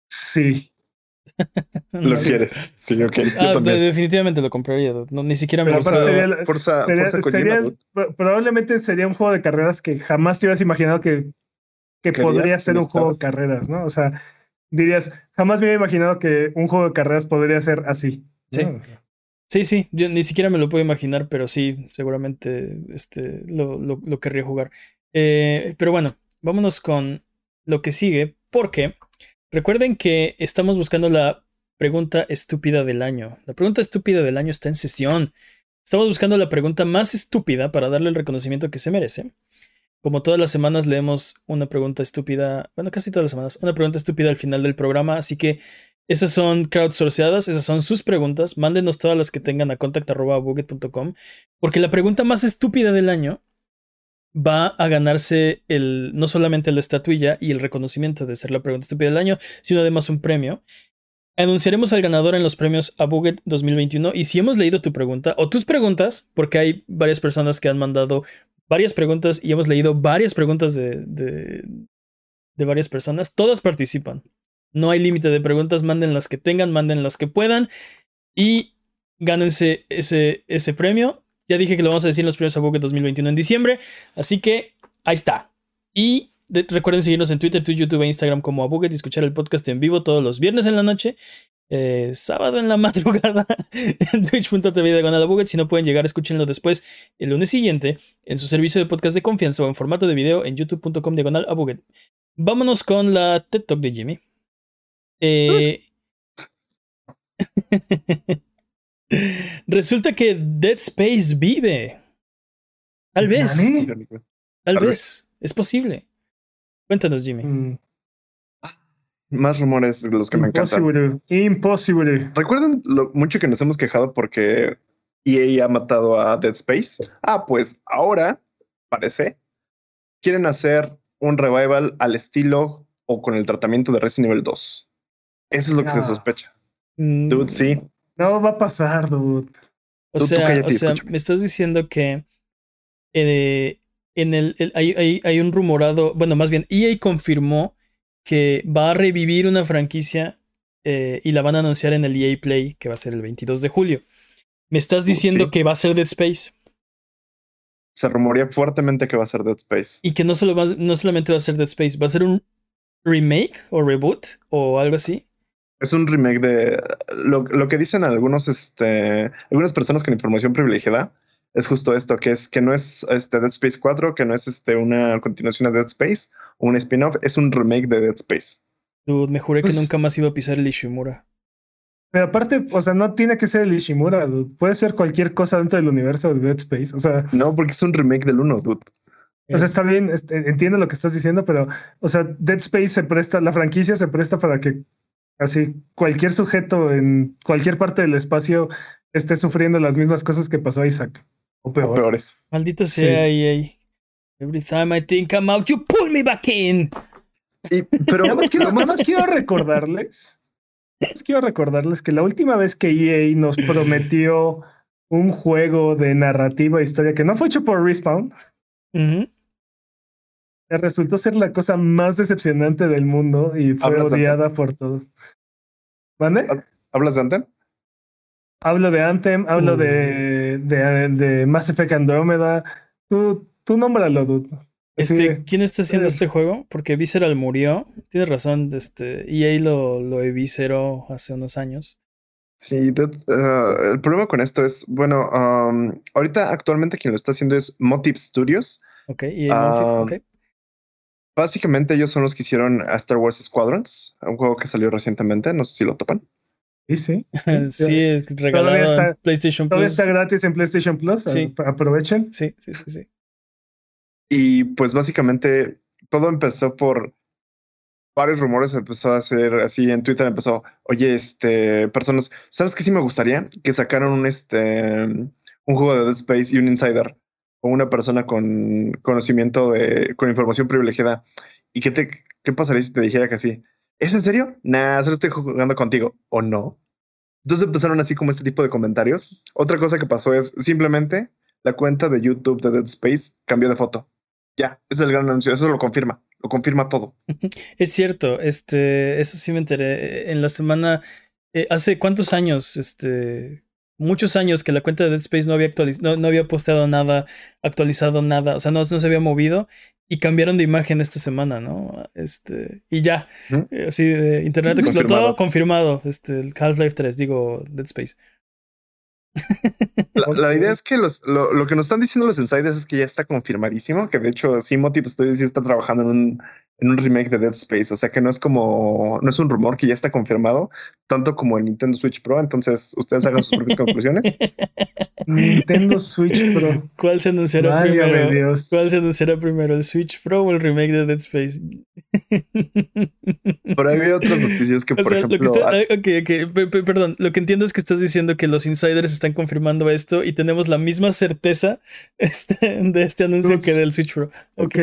S2: Sí.
S3: ¿Lo quieres? Sí, ok. Yo
S1: Ah,
S3: también.
S1: definitivamente lo compraría. No, ni siquiera me
S3: Forza,
S2: sería
S3: Forza,
S2: Sería-
S3: Kojima,
S2: probablemente sería un juego de carreras que jamás te hubieras imaginado que, que podría ser un juego de carreras, ¿no? O sea, dirías, jamás me había imaginado que un juego de carreras podría ser así.
S1: Sí. Sí, sí, yo ni siquiera me lo puedo imaginar, pero sí, seguramente este, lo, lo, querría jugar. Eh, pero bueno, vámonos con lo que sigue, porque recuerden que estamos buscando la pregunta estúpida del año. La pregunta estúpida del año está en sesión. Estamos buscando la pregunta más estúpida para darle el reconocimiento que se merece. Como todas las semanas leemos una pregunta estúpida, bueno, casi todas las semanas, una pregunta estúpida al final del programa, así que esas son crowdsourceadas, esas son sus preguntas. Mándenos todas las que tengan a contact.buget.com, porque la pregunta más estúpida del año va a ganarse el, no solamente la estatuilla y el reconocimiento de ser la pregunta estúpida del año, sino además un premio. Anunciaremos al ganador en los premios a Buget 2021 y si hemos leído tu pregunta o tus preguntas, porque hay varias personas que han mandado varias preguntas y hemos leído varias preguntas de, de, de varias personas, todas participan. No hay límite de preguntas, manden las que tengan, manden las que puedan y gánense ese, ese premio. Ya dije que lo vamos a decir en los premios a Buget 2021 en diciembre, así que ahí está. Y recuerden seguirnos en Twitter, Twitter, YouTube e Instagram como Abuget y escuchar el podcast en vivo todos los viernes en la noche. Eh, sábado en la madrugada en twitch.tv diagonal Abuget. Si no pueden llegar, escúchenlo después el lunes siguiente en su servicio de podcast de confianza o en formato de video en youtube.com diagonal Abuget. Vámonos con la TED Talk de Jimmy. Eh, resulta que Dead Space vive. Tal vez. Tal vez. Es posible. Cuéntanos, Jimmy. Mm.
S3: Más rumores de los que me encantan.
S2: Imposible.
S3: ¿Recuerdan lo mucho que nos hemos quejado porque EA ha matado a Dead Space? Ah, pues ahora, parece, quieren hacer un revival al estilo o con el tratamiento de Resident Evil 2. Eso es lo que se sospecha. Mm. Dude, sí.
S2: No va a pasar, dude.
S1: O sea, o sea me estás diciendo que eh, en el, hay, hay, un rumorado, bueno, más bien, EA confirmó que va a revivir una franquicia eh, y la van a anunciar en el EA Play, que va a ser el 22 de julio. ¿Me estás diciendo que va a ser Dead Space?
S3: Se rumorea fuertemente que va a ser Dead Space.
S1: Y que no, solo no solamente va a ser Dead Space, va a ser un remake o reboot o algo así.
S3: Es un remake de lo, lo que dicen algunos, este, algunas personas con información privilegiada. Es justo esto, que es que no es este Dead Space 4, que no es este una continuación de Dead Space o un spin-off, es un remake de Dead Space.
S1: Dude, me juré que pues nunca más iba a pisar el Ishimura.
S2: Pero aparte, o sea, no tiene que ser el Ishimura, dude. Puede ser cualquier cosa dentro del universo de Dead Space. O sea.
S3: No, porque es un remake del 1, dude.
S2: O sea, está bien, este, entiendo lo que estás diciendo, pero, o sea, Dead Space se presta, la franquicia se presta para que Así, cualquier sujeto en cualquier parte del espacio esté sufriendo las mismas cosas que pasó a Isaac. O, peores.
S1: Maldito sea EA. Every time I think I'm out, you pull me back in.
S2: pero además quiero, quiero recordarles. quiero recordarles que la última vez que EA nos prometió un juego de narrativa e historia que no fue hecho por Respawn, resultó ser la cosa más decepcionante del mundo y fue odiada por todos. ¿Vale?
S3: ¿Hablas de Anthem?
S2: Hablo de Anthem, hablo de, uh. de, de, Mass Effect Andromeda. Tú, tú nómbralo, dude.
S1: Este, ¿Quién está haciendo este juego? Porque Visceral murió. Tienes razón, este, EA lo, lo evisceró hace unos años.
S3: Sí, uh, el problema con esto es, bueno, um, ahorita actualmente quien lo está haciendo es Motive Studios.
S1: Ok, EA Motive, um,
S3: Básicamente ellos son los que hicieron a Star Wars Squadrons, un juego que salió recientemente, no sé si lo topan.
S2: Sí, sí.
S1: sí, es regalado está, PlayStation
S2: Plus. Todo está gratis en PlayStation Plus. Sí. Aprovechen.
S1: Sí, sí, sí, sí.
S3: Y pues básicamente todo empezó por varios rumores, empezó a hacer así en Twitter, empezó, oye, este, personas, ¿sabes qué sí me gustaría? Que sacaron un, este, un juego de Dead Space y un Insider o una persona con conocimiento de, con información privilegiada. ¿Y qué, te, qué pasaría si te dijera que así? ¿Es en serio? Nah, solo estoy jugando contigo. ¿O no? Entonces empezaron así como este tipo de comentarios. Otra cosa que pasó es simplemente la cuenta de YouTube de Dead Space cambió de foto. Ya, ese es el gran anuncio. Eso lo confirma. Lo confirma todo.
S1: Es cierto. Este, eso sí me enteré. En la semana, eh, hace cuántos años, este, muchos años que la cuenta de Dead Space no había, no, no, había posteado nada, actualizado nada, o sea, no, no, se había movido y cambiaron de imagen esta semana, ¿no? Este, y ya, eh, así de internet explotó, confirmado, este, el Half-Life 3, digo Dead Space.
S3: La, idea es que los, lo, que nos están diciendo los insiders es que ya está confirmadísimo, que de hecho Simoti pues todavía sí está trabajando en un, en un remake de Dead Space, o sea que no es como, no es un rumor que ya está confirmado, tanto como el Nintendo Switch Pro, entonces ustedes hagan sus propias conclusiones.
S2: Nintendo Switch Pro.
S1: ¿Cuál se anunciará primero? ¿Cuál se anunciará primero, el Switch Pro o el remake de Dead Space?
S3: Pero hay otras noticias que, por ejemplo...
S1: perdón, lo que entiendo es que estás diciendo que los insiders están confirmando esto y tenemos la misma certeza este, de este anuncio que del Switch Pro.
S2: Ok.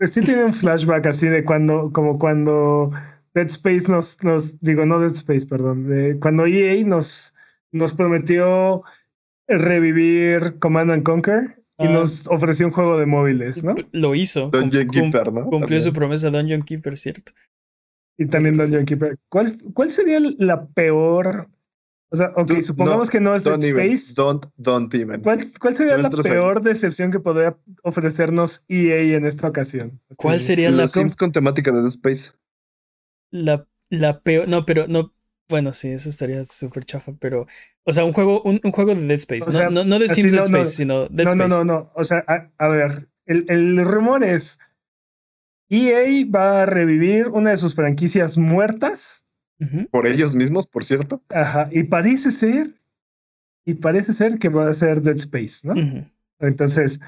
S2: sí tiene un flashback así de cuando, como cuando Dead Space nos, nos digo, no Dead Space, perdón, de cuando EA nos, nos prometió revivir Command and Conquer y ah. nos ofreció un juego de móviles, ¿no?
S1: Lo hizo.
S3: Dungeon Keeper, ¿no?
S1: Cumplió su promesa Dungeon Keeper, ¿cierto?
S2: Y también Dungeon Keeper. ¿Cuál, ¿Cuál sería la peor o sea, ok, supongamos que no es Dead Space.
S3: Don't, don't even.
S2: ¿Cuál, cuál sería la peor decepción que podría ofrecernos EA en esta ocasión?
S1: ¿Cuál sería la
S3: Sims con temática de Dead Space?
S1: La, la peor. No, pero no. Bueno, sí, eso estaría súper chafa, pero. O sea, un juego, un, un juego de Dead Space. no, no, no, de Sims Dead Space, sino Dead Space.
S2: No, no, no. O sea, a, a ver. El, el rumor es. EA va a revivir una de sus franquicias muertas
S3: por ellos mismos, por cierto.
S2: Ajá, y parece ser, y parece ser que va a ser Dead Space, ¿no? Entonces,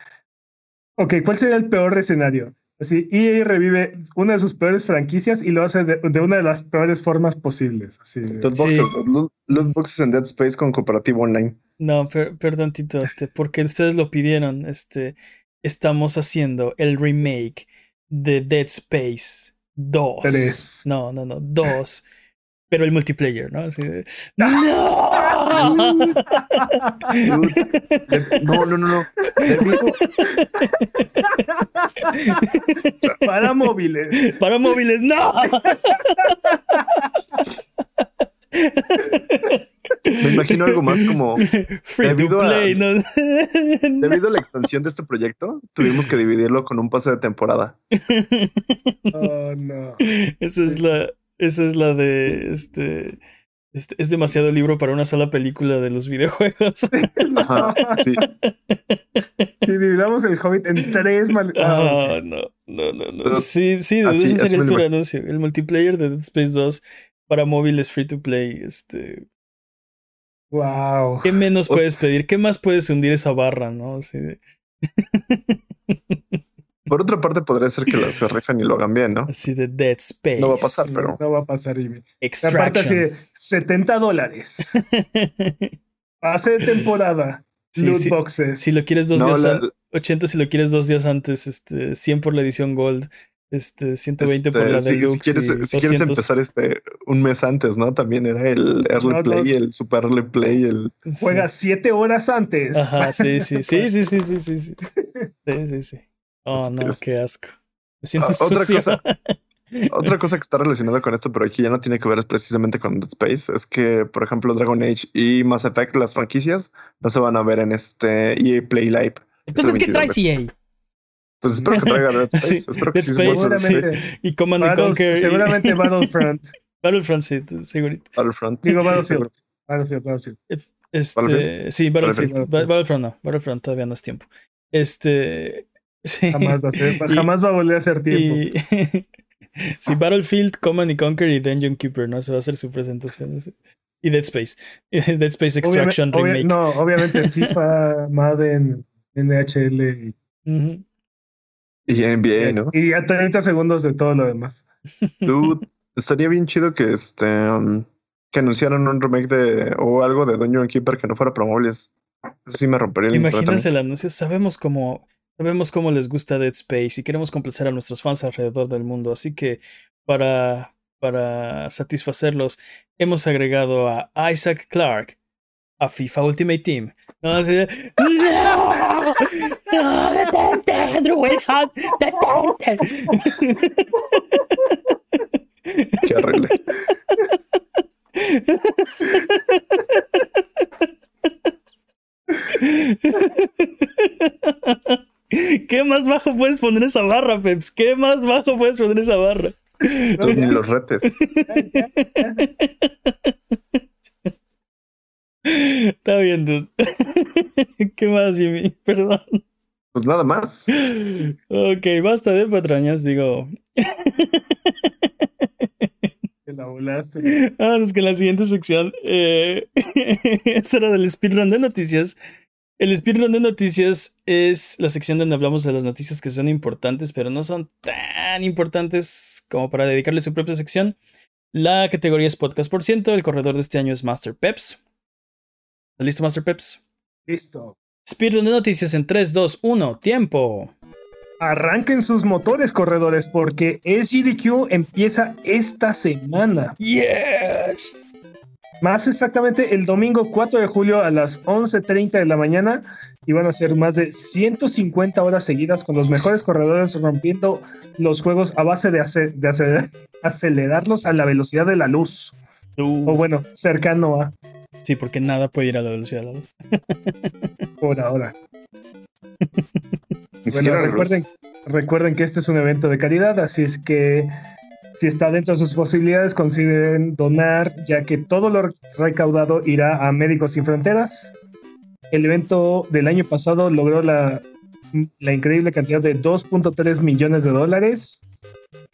S2: ok, ¿cuál sería el peor escenario? Así, EA revive una de sus peores franquicias y lo hace de, una de las peores formas posibles. Así.
S3: Los boxes, en Dead Space con cooperativo online.
S1: No, perdón, Tito, este, porque ustedes lo pidieron, este, estamos haciendo el remake de Dead Space 2. No, no, no, 2 pero el multiplayer, ¿no? Así de, ¡No!
S3: no, no, no, no.
S2: Para móviles.
S1: Para móviles, no.
S3: Me imagino algo más como debido, a, debido a la expansión de este proyecto, tuvimos que dividirlo con un pase de temporada.
S2: Oh no.
S1: Esa es la esa es la de este, este. es demasiado libro para una sola película de los videojuegos.
S3: Ajá, sí.
S2: Y dividamos el Hobbit en tres
S1: mal... Ah, no, no, no, no. sí, sí, ese sería el anuncio. El multiplayer de Dead Space 2 para móviles free to play. Este.
S2: Wow.
S1: ¿Qué menos puedes pedir? ¿Qué más puedes hundir esa barra, no? Así de...
S3: Por otra parte, podría ser que se rifen y lo hagan bien, ¿no?
S1: Así de Dead Space.
S3: No va a pasar, pero.
S2: No, va a pasar. Y... Aparte, así de 70 dólares. Pase de temporada. loot boxes.
S1: Si lo quieres dos días antes. 80 si lo quieres dos días antes. Este, 100 por la edición Gold. Este, 120 por la este,
S3: Si quieres, si quieres empezar este un mes antes, ¿no? También era el Early Play, el Super Early Play, el.
S2: Juega 7 horas antes.
S1: Ajá, sí, sí, sí, sí, sí, sí, sí. Sí, sí, sí. Oh, no, qué asco. Me siento ah,
S3: otra cosa. Otra cosa que está relacionada con esto, pero aquí ya no tiene que ver precisamente con Dead Space, es que, por ejemplo, Dragon Age y Mass Effect, las franquicias, no se van a ver en este EA Play Live.
S1: Entonces, ¿qué trae EA?
S3: Pues espero que traiga Dead Space. espero que sí
S1: seguramente. Y Command and Conquer.
S2: Seguramente Battlefront.
S1: Battlefront, sí, segurito.
S3: Battlefront.
S2: Digo Battlefield. Battlefield, Battlefield.
S1: Este, ¿Battlefield? Sí, Battlefield. Battlefront no. Battlefront todavía no es tiempo. Este.
S2: Jamás va a ser, jamás va a volver a ser tiempo.
S1: sí, Battlefield, Command y Conquer y Dungeon Keeper, ¿no? Se va a hacer su presentación. Y Dead Space. Dead Space Extraction Remake.
S2: no, obviamente FIFA, Madden, NHL y,
S3: y NBA, ¿no?
S2: Y a 30 segundos de todo lo demás.
S3: estaría bien chido que este um, que anunciaran un remake de o algo de Dungeon Keeper que no fuera para móviles. Eso sí me rompería el
S1: Imagínense el anuncio. Sabemos cómo Sabemos cómo les gusta Dead Space y queremos complacer a nuestros fans alrededor del mundo, así que para, para satisfacerlos hemos agregado a Isaac Clark a FIFA Ultimate Team. No, así de, ¡No! ¡No! ¡Detente, Andrew Wilson! ¡Detente!
S3: Horrible.
S1: ¿Qué más bajo puedes poner esa barra, Peps? ¿Qué más bajo puedes poner esa barra?
S3: ni los retes.
S1: Está bien, dude. ¿Qué más, Jimmy? Perdón.
S3: Pues nada más.
S1: Ok, basta de patrañas, digo.
S2: Te la volaste.
S1: Vamos con la siguiente sección. Eh, es hora del speedrun de noticias. El speedrun de noticias es la sección donde hablamos de las noticias que son importantes, pero no son tan importantes como para dedicarle su propia sección. La categoría es podcast por ciento. El corredor de este año es Master Peps. ¿Estás listo, Master Peps?
S2: Listo.
S1: Speedrun de noticias en 3, 2, 1. Tiempo.
S2: Arranquen sus motores, corredores, porque SGDQ empieza esta semana.
S1: Yes.
S2: Más exactamente el domingo 4 de julio a las 11.30 de la mañana y van a ser más de 150 horas seguidas con los mejores corredores rompiendo los juegos a base de, hacer, de hacer- acelerarlos a la velocidad de la luz. O bueno, cercano a
S1: Sí, porque nada puede ir a la velocidad de la luz.
S2: por ahora. Bueno, recuerden, recuerden que este es un evento de caridad, así es que si está dentro de sus posibilidades, consideren donar, ya que todo lo recaudado irá a Médicos Sin Fronteras. El evento del año pasado logró la, la increíble cantidad de 2.3 millones de dólares.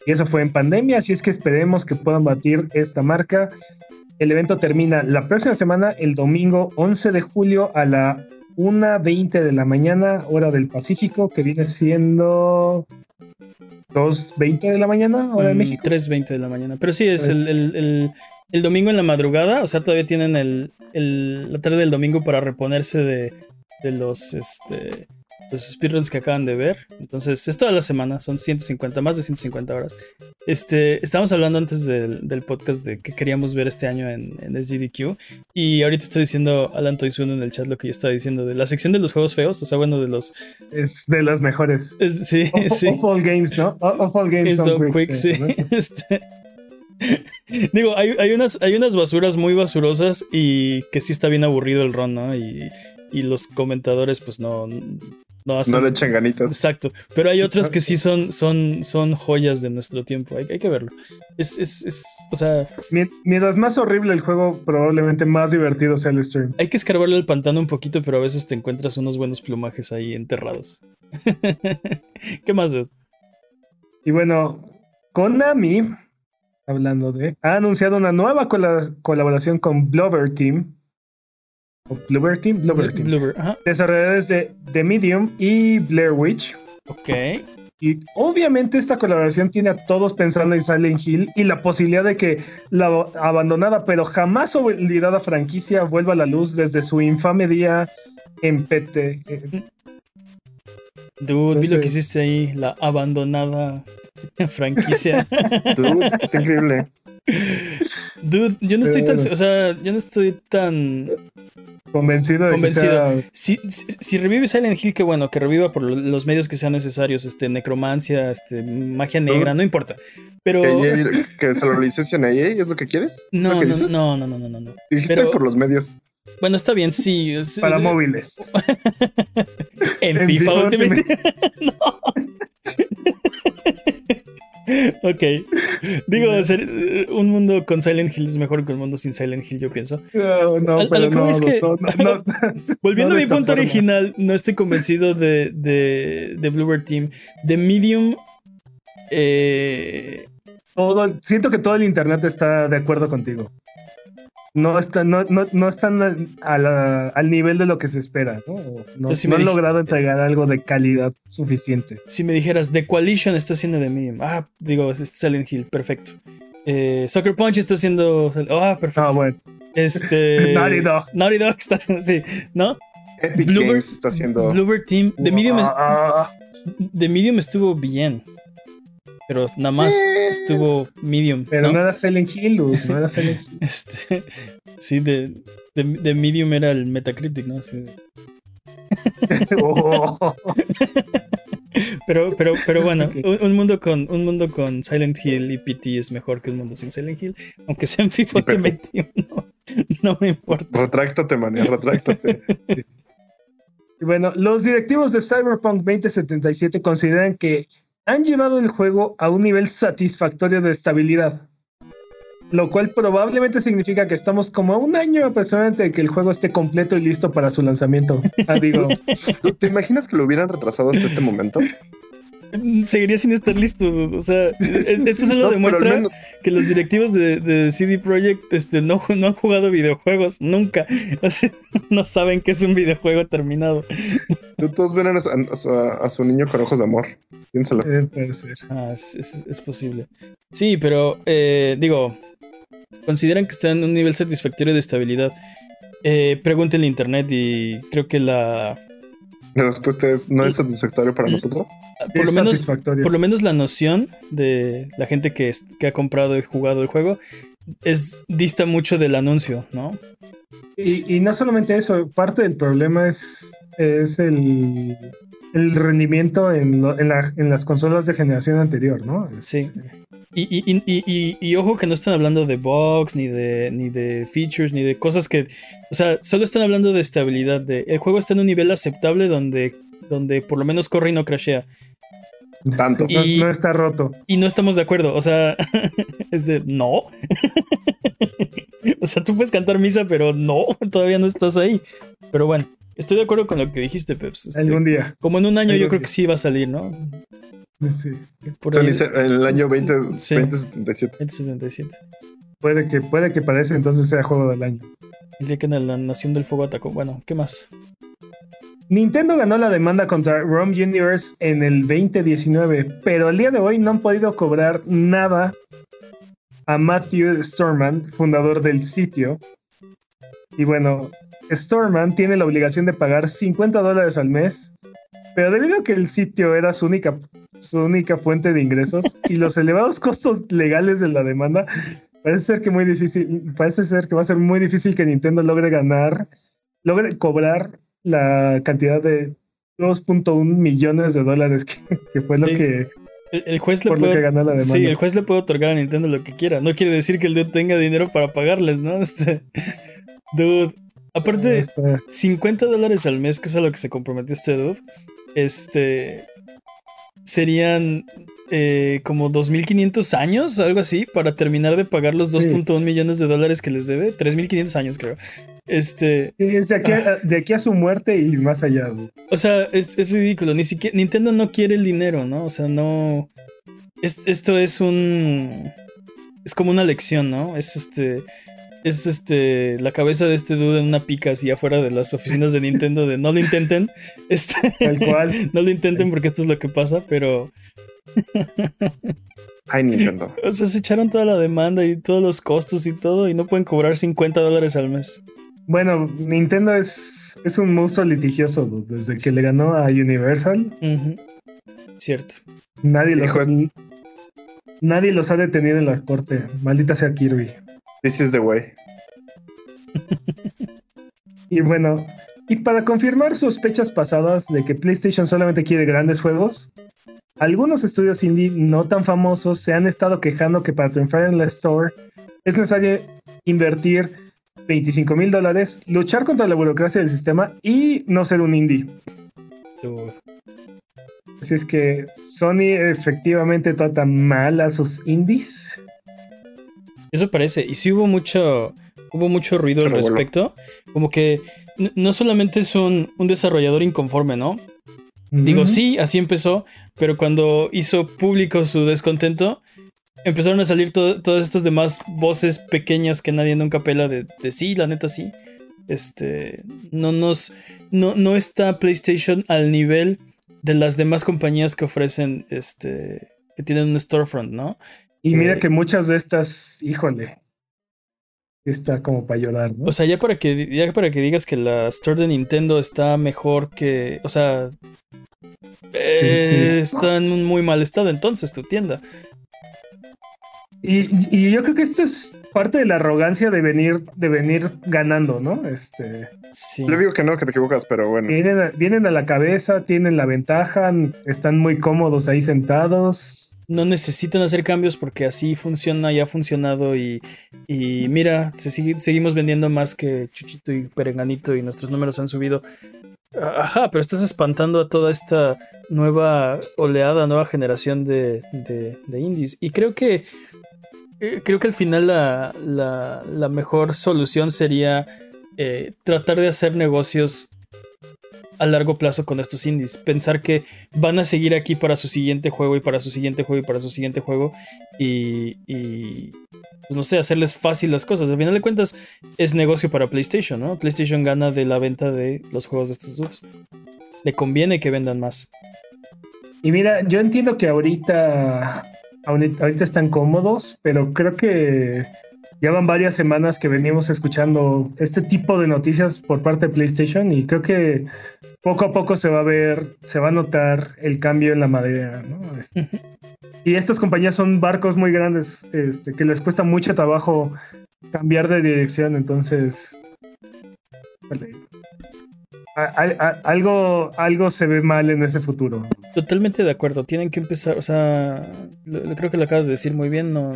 S2: Y eso fue en pandemia, así es que esperemos que puedan batir esta marca. El evento termina la próxima semana, el domingo 11 de julio a la 1.20 de la mañana, hora del Pacífico, que viene siendo 2.20 de la mañana, hora de
S1: Mm,
S2: México.
S1: 3.20 de la mañana. Pero sí, es el, el- el- el domingo en la madrugada. O sea, todavía tienen el, el- la tarde del domingo para reponerse de, de los, este, los speedruns que acaban de ver. Entonces, es toda la semana. Son 150, más de 150 horas. Este, estábamos hablando antes del, del podcast de que queríamos ver este año en, en SGDQ. Y ahorita estoy diciendo Alan Toizuno en el chat lo que yo estaba diciendo de la sección de los juegos feos. O sea, bueno, de los...
S2: Es de las mejores.
S1: es- sí,
S2: Of,
S1: sí.
S2: of all games, ¿no? Of all games Done quick,
S1: Quick, sí.
S2: ¿no?
S1: Este, Digo, hay, hay unas, hay unas basuras muy basurosas y que sí está bien aburrido el ron, ¿no? Y, y los comentadores, pues no, no hacen.
S3: No le echan ganitas.
S1: Exacto. Pero hay otros que sí son, son, son joyas de nuestro tiempo. Hay, hay que verlo. Es, es, es, o sea,
S2: Mien- Mientras más horrible el juego, probablemente más divertido sea el stream.
S1: hay que escarbarle el pantano un poquito, pero a veces te encuentras unos buenos plumajes ahí enterrados. ¿Qué más, dude?
S2: Y bueno, Konami, hablando de, ha anunciado una nueva cola- colaboración con Blubber Team. ¿O Blubber Team? Team.
S1: Bloober. Ajá.
S2: Desarrolladores de The Medium y Blair Witch.
S1: Ok.
S2: Y obviamente esta colaboración tiene a todos pensando en Silent Hill y la posibilidad de que la abandonada pero jamás olvidada franquicia vuelva a la luz desde su infame día en PT. eh,
S1: Dude, vi lo que
S2: Entonces-
S1: hiciste ahí, la abandonada franquicia.
S3: Dude, está increíble.
S1: Dude, yo no estoy tan, o sea, yo no estoy tan
S2: Convencido de
S1: Convencido.
S2: que sea
S1: si, si, si revive Silent Hill, que bueno, que reviva por lo- los medios que sean necesarios, este, necromancia, este, magia negra, no importa. Pero
S3: Que, se lo licencien a EA, ¿es lo que quieres? ¿Es
S1: no,
S3: lo
S1: no,
S3: que dices?
S1: no, no, no, no, no, no.
S3: Dijiste
S1: pero-
S3: por los medios.
S1: Bueno, está bien, sí. es-
S2: para
S1: es-
S2: móviles.
S1: En
S2: En
S1: FIFA
S2: FIFA
S1: Ultimate. no. Ok. Digo, eh, un mundo con Silent Hill es mejor que un mundo sin Silent Hill, yo pienso.
S2: No, no,
S1: A-
S2: pero no,
S1: voy es que-
S2: no.
S1: Volviendo a mi punto
S2: forma.
S1: original, no estoy convencido de, de, de Bluebird Team. De Medium. Eh,
S2: Todo, siento que todo el internet está de acuerdo contigo. No, está, no, no, no están al- a la- al nivel de lo que se espera, ¿no? No,
S1: Pues si
S2: no
S1: me
S2: han logrado entregar algo de calidad suficiente.
S1: si me dijeras, The Coalition está haciendo de Medium. Ah, digo, es Silent Hill, perfecto. Eh, Soccer Punch está haciendo. Ah, perfecto.
S2: Ah, bueno.
S1: Este.
S2: Naughty Dog.
S1: Naughty Dog está haciendo. Sí, ¿no?
S3: Epic Games está haciendo.
S1: Bluebird Team. The Medium, es-
S2: Ah,
S1: The Medium estuvo bien. Pero nada más estuvo Medium.
S2: pero
S1: ¿no?
S2: no era Silent Hill, dude, no era Silent Hill.
S1: Este, sí, de, de, de Medium era el Metacritic, ¿no? Sí.
S2: Oh.
S1: Pero, pero, pero bueno, un, un mundo con, un mundo con Silent Hill y PT es mejor que un mundo sin Silent Hill. Aunque sea en FIFA
S3: Sí, pero-
S1: Ultimate Team, no, no me importa.
S3: Retráctate, mané, retráctate.
S2: Y Bueno, los directivos de Cyberpunk 2077 consideran que han llevado el juego a un nivel satisfactorio de estabilidad. lo cual probablemente significa que estamos como a un año aproximadamente de que el juego esté completo y listo para su lanzamiento. Ah,
S3: ¿Te imaginas que lo hubieran retrasado hasta este momento?
S1: seguiría sin estar listo. O sea, esto solo demuestra que los directivos de, CD Projekt este, no, no han jugado videojuegos nunca. no saben que es un videojuego terminado.
S3: Todos ven a, su, niño con ojos de amor. Piénsalo.
S2: Eh, puede ser.
S1: Ah, es, posible. Sí, pero eh, digo, consideran que están en un nivel satisfactorio de estabilidad. Eh, pregúntenle internet y creo que la
S3: la respuesta es no es satisfactorio para nosotros.
S1: Por lo, menos, por lo menos la noción de la gente que, que ha comprado y jugado el juego es dista mucho del anuncio, ¿no?
S2: Y, no solamente eso, parte del problema es, es el, el rendimiento en, en, las consolas de generación anterior, ¿no?
S1: Sí. Este, y, ojo que no están hablando de bugs, ni de, ni de features, ni de cosas que. O sea, solo están hablando de estabilidad. De, el juego está en un nivel aceptable donde, donde por lo menos corre y no crashea.
S3: Tanto.
S2: Y, no, está roto.
S1: Y no estamos de acuerdo. O sea, es de no. o sea, tú puedes cantar misa, pero no, todavía no estás ahí. Pero bueno, estoy de acuerdo con lo que dijiste, Peps.
S2: Este, Algún día.
S1: Como en un año, yo creo que sí va a salir, ¿no?
S2: Sí.
S3: Por el año 20, 2077.
S1: 2077.
S2: Puede que, puede que parece entonces sea juego del año.
S1: El día que la Nación del Fuego atacó. Bueno, ¿qué más?
S2: Nintendo ganó la demanda contra ROM Universe en el 2019, pero al día de hoy no han podido cobrar nada a Matthew Storman, fundador del sitio. Y bueno, Storman tiene la obligación de pagar 50 dólares al mes, pero debido a que el sitio era su única su única fuente de ingresos y los elevados costos legales de la demanda, parece ser que muy difícil, parece ser que va a ser muy difícil que Nintendo logre ganar, logre cobrar la cantidad de 2.1 millones de dólares que, fue lo que
S1: el, juez le puede,
S2: ganó la demanda.
S1: Sí, el juez le puede otorgar a Nintendo lo que quiera. No quiere decir que el dude tenga dinero para pagarles, ¿no? Este, dude. Aparte, 50 dólares al mes, que es a lo que se comprometió este dude. Este serían eh, como 2.500 años, algo así, para terminar de pagar los 2.1 millones de dólares que les debe. 3.500 años, creo. Este.
S2: Es de, aquí a, de aquí a su muerte y más allá.
S1: O sea, es, ridículo. Ni siquiera. Nintendo no quiere el dinero, ¿no? O sea, no. esto es un. Es como una lección, ¿no? Es este es este la cabeza de este dude en una pica así afuera de las oficinas de Nintendo de no lo intenten. Este,
S2: Tal cual.
S1: no lo intenten porque esto es lo que pasa, pero.
S3: Ay, Nintendo.
S1: O sea, se echaron toda la demanda y todos los costos y todo y no pueden cobrar 50 dólares al mes.
S2: Bueno, Nintendo es, es un monstruo litigioso desde que le ganó a Universal.
S1: Cierto.
S2: Nadie los, nadie los ha detenido en la corte. Maldita sea Kirby.
S3: This is the way.
S2: y bueno, y para confirmar sospechas pasadas de que PlayStation solamente quiere grandes juegos, algunos estudios indie no tan famosos se han estado quejando que para triunfar en la Store es necesario invertir 25 mil dólares, luchar contra la burocracia del sistema y no ser un indie. Así es que Sony efectivamente trata mal a sus indies.
S1: Eso parece. Y sí hubo mucho, hubo mucho ruido al respecto. Como que no solamente es un, desarrollador inconforme, ¿no? Digo, sí, así empezó, pero cuando hizo público su descontento, empezaron a salir todas estas demás voces pequeñas que nadie nunca pela de, de, sí, la neta sí. Este, no nos, no, no está PlayStation al nivel de las demás compañías que ofrecen, este, que tienen un storefront, ¿no?
S2: Y mira que muchas de estas, híjole, está como para llorar, ¿no?
S1: O sea, ya para que ya para que digas que la store de Nintendo está mejor que, o sea, eh, está en un muy mal estado entonces tu tienda.
S2: Y, yo creo que esto es parte de la arrogancia de venir, de venir ganando, ¿no? Este.
S3: Sí. Le digo que no, que te equivocas, pero bueno.
S2: Vienen vienen a la cabeza, tienen la ventaja, están muy cómodos ahí sentados
S1: no necesitan hacer cambios porque así funciona y ha funcionado y, mira, seguimos vendiendo más que Chuchito y Perenganito y nuestros números han subido. Ajá, pero estás espantando a toda esta nueva oleada, nueva generación de, de, indies. Y creo que eh, creo que al final la, mejor solución sería eh, tratar de hacer negocios a largo plazo con estos indies. Pensar que van a seguir aquí para su siguiente juego y para su siguiente juego y para su siguiente juego. Y, y pues no sé, hacerles fácil las cosas. Al final de cuentas es negocio para PlayStation, ¿no? PlayStation gana de la venta de los juegos de estos dos. Le conviene que vendan más.
S2: Y mira, yo entiendo que ahorita, ahorita están cómodos, pero creo que Llevan varias semanas que venimos escuchando este tipo de noticias por parte de PlayStation y creo que poco a poco se va a ver, se va a notar el cambio en la madera, ¿no? Este, y estas compañías son barcos muy grandes, este, que les cuesta mucho trabajo cambiar de dirección, entonces algo, algo se ve mal en ese futuro.
S1: Totalmente de acuerdo. Tienen que empezar, o sea, creo que lo acabas de decir muy bien, no,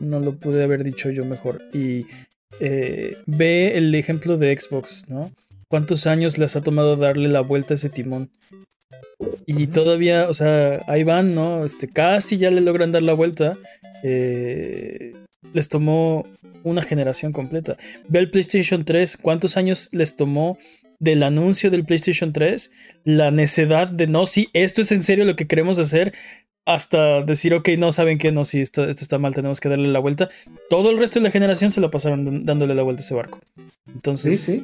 S1: no lo pude haber dicho yo mejor. Y eh, ve el ejemplo de Xbox, ¿no? ¿Cuántos años les ha tomado darle la vuelta a ese timón? Y todavía, o sea, ahí van, ¿no? Este, casi ya le logran dar la vuelta. Eh, les tomó una generación completa. Ve el PlayStation 3, ¿cuántos años les tomó del anuncio del PlayStation 3, la necedad de no, si esto es en serio lo que queremos hacer, hasta decir, ok, no saben que no, si esto, esto, está mal, tenemos que darle la vuelta. Todo el resto de la generación se lo pasaron dándole la vuelta a ese barco. Entonces,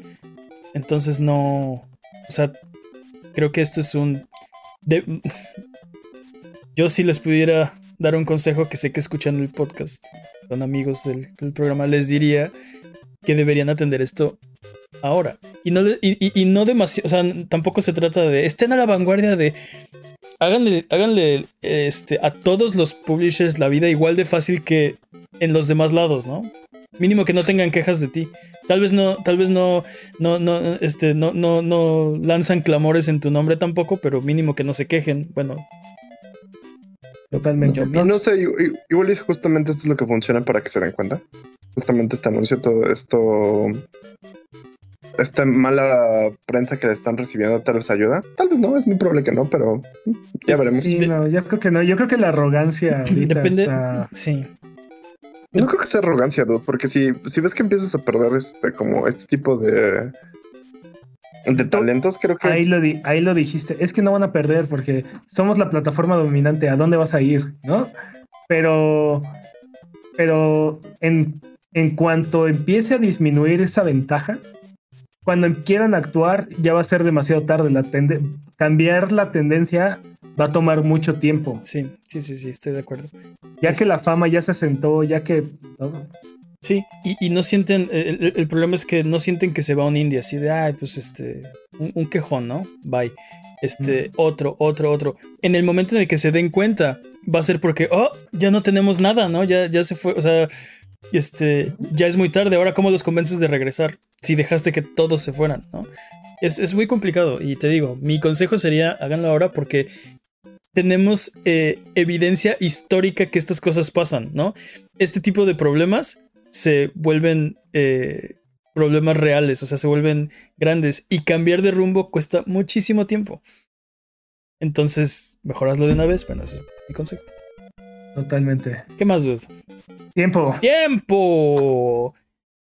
S1: entonces no, o sea, creo que esto es un... yo si les pudiera dar un consejo que sé que escuchan el podcast, son amigos del programa, les diría que deberían atender esto ahora. Y no, y, no demasiado, o sea, tampoco se trata de, estén a la vanguardia de, háganle, háganle este, a todos los publishers la vida igual de fácil que en los demás lados, ¿no? Mínimo que no tengan quejas de ti. Tal vez no, tal vez no, no, no, este, no, no, no lanzan clamores en tu nombre tampoco, pero mínimo que no se quejen. Bueno.
S3: Totalmente. no sé, igual justamente esto es lo que funciona para que se den cuenta. Justamente este anuncio, todo esto esta mala prensa que le están recibiendo tal vez ayuda. Tal vez no, es muy probable que no, pero ya veremos.
S2: Sí, no, yo creo que no. Yo creo que la arrogancia depende.
S1: Sí.
S3: No creo que sea arrogancia, dude, porque si, si ves que empiezas a perder este como este tipo de de talentos, creo que
S2: ahí lo ahí lo dijiste. Es que no van a perder porque somos la plataforma dominante. ¿A dónde vas a ir? ¿No? Pero pero en, en cuanto empiece a disminuir esa ventaja, cuando quieran actuar ya va a ser demasiado tarde. La cambiar la tendencia va a tomar mucho tiempo.
S1: Sí, sí, sí, sí, estoy de acuerdo.
S2: Ya que la fama ya se sentó, ya que
S1: Sí, y, no sienten, el, problema es que no sienten que se va un indie así de, ay, pues este, un, quejón, ¿no? Bye. Este, otro, otro, otro. En el momento en el que se den cuenta, va a ser porque, oh, ya no tenemos nada, ¿no? Ya, ya se fue, o sea, este, ya es muy tarde, ahora cómo los convences de regresar si dejaste que todos se fueran, ¿no? Es, muy complicado y te digo, mi consejo sería háganlo ahora porque tenemos eh, evidencia histórica que estas cosas pasan, ¿no? Este tipo de problemas se vuelven eh, problemas reales, o sea, se vuelven grandes y cambiar de rumbo cuesta muchísimo tiempo. Entonces, mejoraslo de una vez, bueno, ese es mi consejo.
S2: Totalmente.
S1: ¿Qué más, dude?
S2: Tiempo.
S1: Tiempo.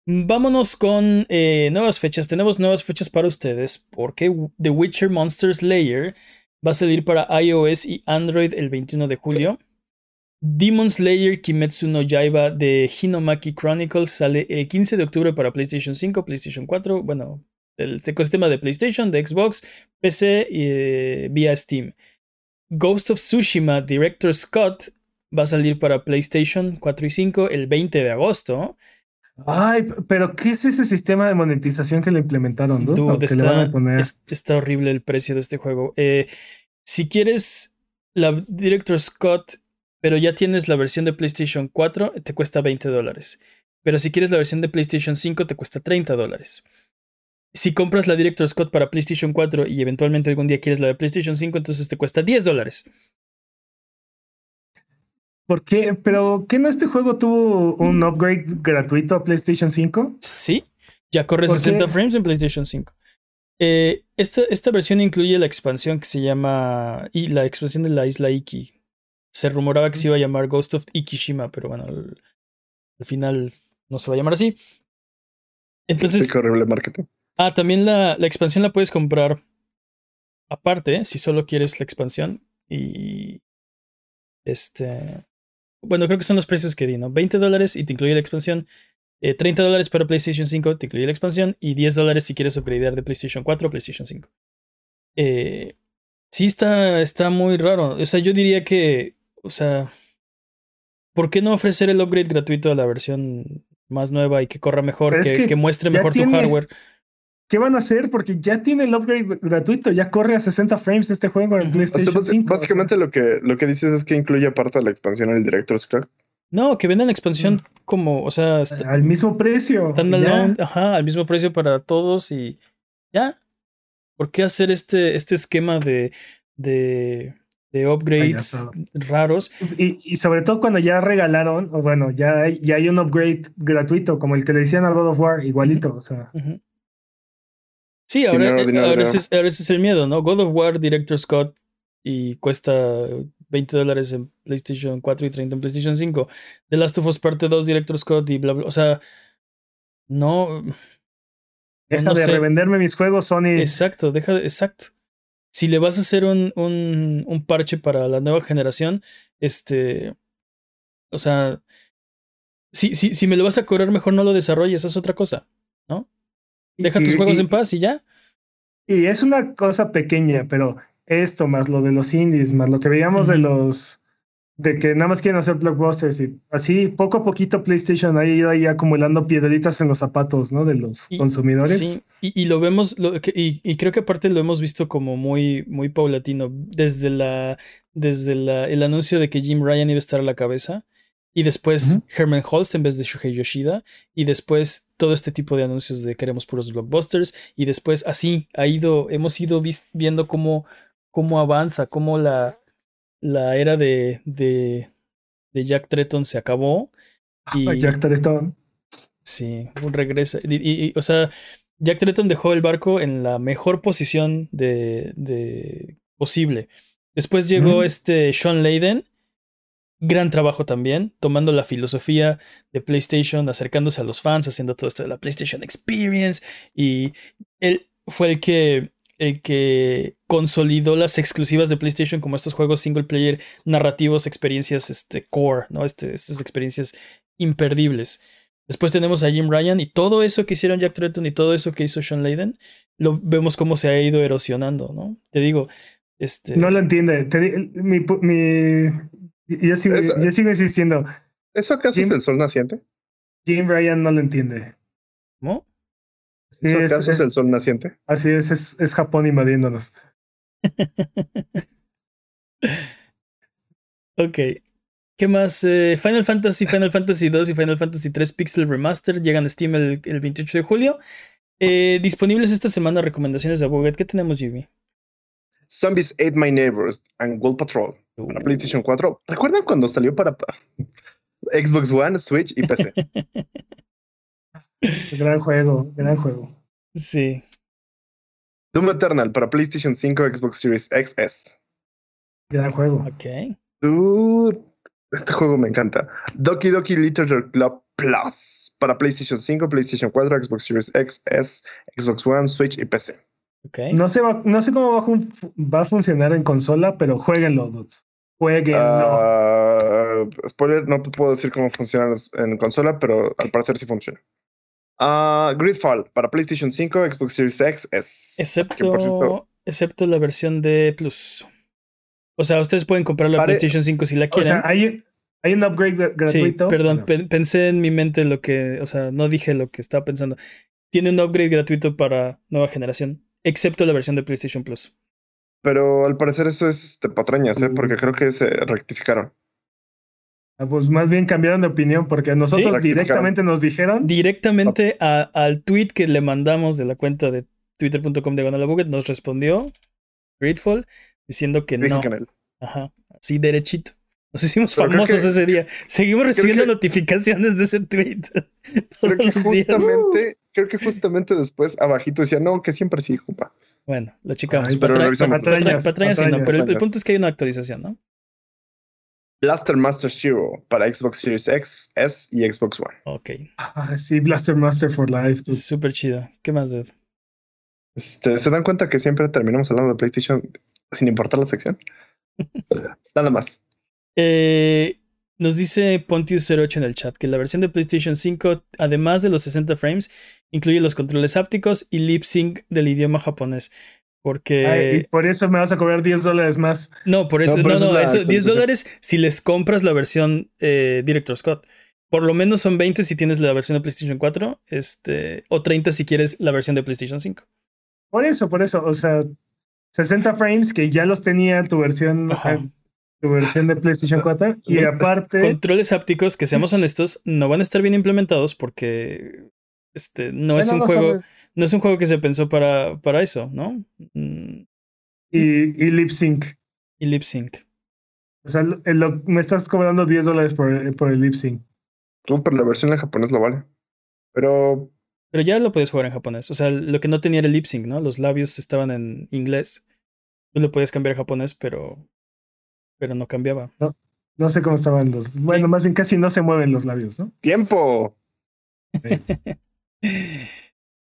S1: Vámonos con eh, nuevas fechas. Tenemos nuevas fechas para ustedes porque The Witcher Monsters Layer va a salir para iOS y Android el 21 de julio. Demon Slayer Kimetsu no Yaiba de Hinomaki Chronicles sale el 15 de octubre para PlayStation 5, PlayStation 4, bueno, el ecosistema de PlayStation, de Xbox, PC y eh, vía Steam. Ghost of Tsushima Director Scott va a salir para PlayStation 4 y 5 el 20 de agosto.
S2: Ay, pero ¿qué es ese sistema de monetización que le implementaron?
S1: está, horrible el precio de este juego. Eh, si quieres la Director Scott, pero ya tienes la versión de PlayStation 4, te cuesta 20 dólares. Pero si quieres la versión de PlayStation 5, te cuesta 30 dólares. Si compras la Director Scott para PlayStation 4 y eventualmente algún día quieres la de PlayStation 5, entonces te cuesta 10 dólares.
S2: ¿Por qué? ¿Pero qué no este juego tuvo un upgrade gratuito a PlayStation 5?
S1: Sí, ya corre 60 frames en PlayStation 5. Eh, esta, esta, versión incluye la expansión que se llama. Y la expansión de la isla Iki. Se rumoraba que se iba a llamar Ghost of Ikishima, pero bueno, al final no se va a llamar así. Entonces.
S3: Sí, horrible marketing.
S1: Ah, también la, la expansión la puedes comprar aparte, si solo quieres la expansión. Y. Este. Bueno, creo que son los precios que di, ¿no? 20 dólares y te incluye la expansión. 30 eh, dólares para PlayStation 5 te incluye la expansión. Y 10 dólares si quieres upgradear de PlayStation 4 o PlayStation 5. Eh, sí, está, está muy raro. O sea, yo diría que. O sea. ¿Por qué no ofrecer el upgrade gratuito a la versión más nueva y que corra mejor, que, que, muestre mejor tu hardware?
S2: ¿Qué van a hacer? Porque ya tiene el upgrade gratuito, ya corre a 60 frames este juego en PlayStation 5.
S3: Básicamente lo, que, lo que dices es que incluye aparte de la expansión el Director's Cut.
S1: No, que vendan la expansión mm. como, o sea,
S2: al mismo precio.
S1: ajá, al mismo precio para todos y ya. ¿Por qué hacer este, este esquema de, de, de upgrades raros?
S2: Y, y, sobre todo cuando ya regalaron, o bueno, ya hay, ya hay un upgrade gratuito, como el que le decían al God of War, igualito, o sea.
S1: Sí, ahora, eh, ahora, ese es, el miedo, ¿no? God of War Director Scott y cuesta 20 dólares en PlayStation 4 y 30 en PlayStation 5. The Last of Us Parte 2 Director Scott y bla, bla. O sea, no.
S2: Deja de revenderme mis juegos, Sony.
S1: Exacto, deja de, exacto. Si le vas a hacer un, un, un parche para la nueva generación, este. O sea. Si, si, si me lo vas a correr, mejor no lo desarrolles, es otra cosa. Deja tus juegos en paz y ya.
S2: Y es una cosa pequeña, pero esto más lo de los indies, más lo que veíamos de los de que nada más quieren hacer blockbusters y así poco a poquito PlayStation ha ido ahí acumulando piedritas en los zapatos, ¿no? De los consumidores. Sí,
S1: y, lo vemos, y, y, creo que aparte lo hemos visto como muy, muy paulatino desde la, desde la, el anuncio de que Jim Ryan iba a estar a la cabeza y después Herman Holst en vez de Shuhei Yoshida. Y después todo este tipo de anuncios de queremos puros blockbusters. Y después así ha ido, hemos ido viendo cómo, cómo avanza, cómo la, la era de, de, de Jack Tretton se acabó.
S2: Y, Jack Tretton.
S1: Sí, un regreso. Y, o sea, Jack Tretton dejó el barco en la mejor posición de, de posible. Después llegó este Sean Layden Gran trabajo también, tomando la filosofía de PlayStation, acercándose a los fans, haciendo todo esto de la PlayStation Experience. Y él fue el que, el que consolidó las exclusivas de PlayStation como estos juegos single player narrativos, experiencias este, core, ¿no? Este, estas experiencias imperdibles. Después tenemos a Jim Ryan y todo eso que hicieron Jack Tretton y todo eso que hizo Sean Layden, lo vemos cómo se ha ido erosionando, ¿no? Te digo, este...
S2: No lo entiende. mi, mi, yo sigo, yo sigo insistiendo.
S3: ¿Eso acaso es el sol naciente?
S2: Jim Ryan no lo entiende.
S1: ¿Cómo?
S3: ¿Eso acaso es, el sol naciente?
S2: Así es, es, es Japón invadiéndonos.
S1: ok. ¿Qué más? Eh, Final Fantasy, Final Fantasy 2 y Final Fantasy 3 Pixel Remaster llegan a Steam el, 28 de julio. Eh, disponibles esta semana recomendaciones de Aboget. ¿Qué tenemos, Jimmy?
S3: Zombies Ate My Neighbors and World Patrol para PlayStation 4. ¿Recuerdan cuando salió para Xbox One, Switch y PC?
S2: gran juego, gran juego.
S1: Sí.
S3: Doom Eternal para PlayStation 5, Xbox Series XS.
S2: Gran juego.
S1: Ok.
S3: este juego me encanta. Doki Doki Literature Club Plus para PlayStation 5, PlayStation 4, Xbox Series XS, Xbox One, Switch y PC.
S2: No, sé, no sé cómo va, a funcionar en consola, pero jueguenlo, dudes. Jueguenlo.
S3: Uh, spoiler, no te puedo decir cómo funciona en consola, pero al parecer sí funciona. Uh, Gridfall para PlayStation 5, Xbox Series X es.
S1: Excepto, excepto la versión de Plus. O sea, ustedes pueden comprar la PlayStation 5 si la quieren. O sea,
S2: hay, hay un upgrade gratuito.
S1: Sí, perdón, pensé en mi mente lo que. O sea, no dije lo que estaba pensando. Tiene un upgrade gratuito para nueva generación excepto la versión de PlayStation Plus.
S3: Pero al parecer eso es este, patrañas, ¿eh? porque creo que se rectificaron.
S2: Ah, pues más bien cambiaron de opinión porque nosotros directamente nos dijeron.
S1: Directamente al tweet que le mandamos de la cuenta de twitter.com de Buget nos respondió Grateful diciendo que no. Ajá, así derechito. Nos hicimos famosos ese día. Seguimos recibiendo notificaciones de ese tweet.
S3: creo que justamente, creo que justamente después abajito decía, no, que siempre sí, compa.
S1: Bueno, lo checamos. pero el, punto es que hay una actualización, ¿no?
S3: Blaster Master Zero para Xbox Series X, S y Xbox One.
S1: Ok.
S2: Ah, sí, Blaster Master for Life.
S1: Súper chido. ¿Qué más, Ed?
S3: Este, ¿Se dan cuenta que siempre terminamos hablando de PlayStation sin importar la sección? Nada más.
S1: Eh, nos dice Pontius08 en el chat que la versión de PlayStation 5, además de los 60 frames, incluye los controles hápticos y lip sync del idioma japonés. Porque.
S2: por eso me vas a cobrar 10 dólares más.
S1: No, por eso. No, no, eso, 10 dólares si les compras la versión eh, Director Scott. Por lo menos son 20 si tienes la versión de PlayStation 4, este, o 30 si quieres la versión de PlayStation 5.
S2: Por eso, por eso. O sea, 60 frames que ya los tenía tu versión, eh, tu versión de PlayStation 4. Y aparte.
S1: Controles hápticos, que seamos honestos, no van a estar bien implementados porque este, no es un juego no es un juego que se pensó para, para eso, ¿no?
S2: Y, y lip sync.
S1: Y lip sync.
S2: O sea, me estás cobrando 10 dólares por, por el lip sync.
S3: No, pero la versión en japonés lo vale. Pero.
S1: Pero ya lo puedes jugar en japonés. O sea, lo que no tenía era el lip sync, ¿no? Los labios estaban en inglés. Tú lo podías cambiar a japonés, pero. Pero no cambiaba.
S2: No, no sé cómo estaban los. Bueno, más bien casi no se mueven los labios, ¿no?
S3: ¡Tiempo!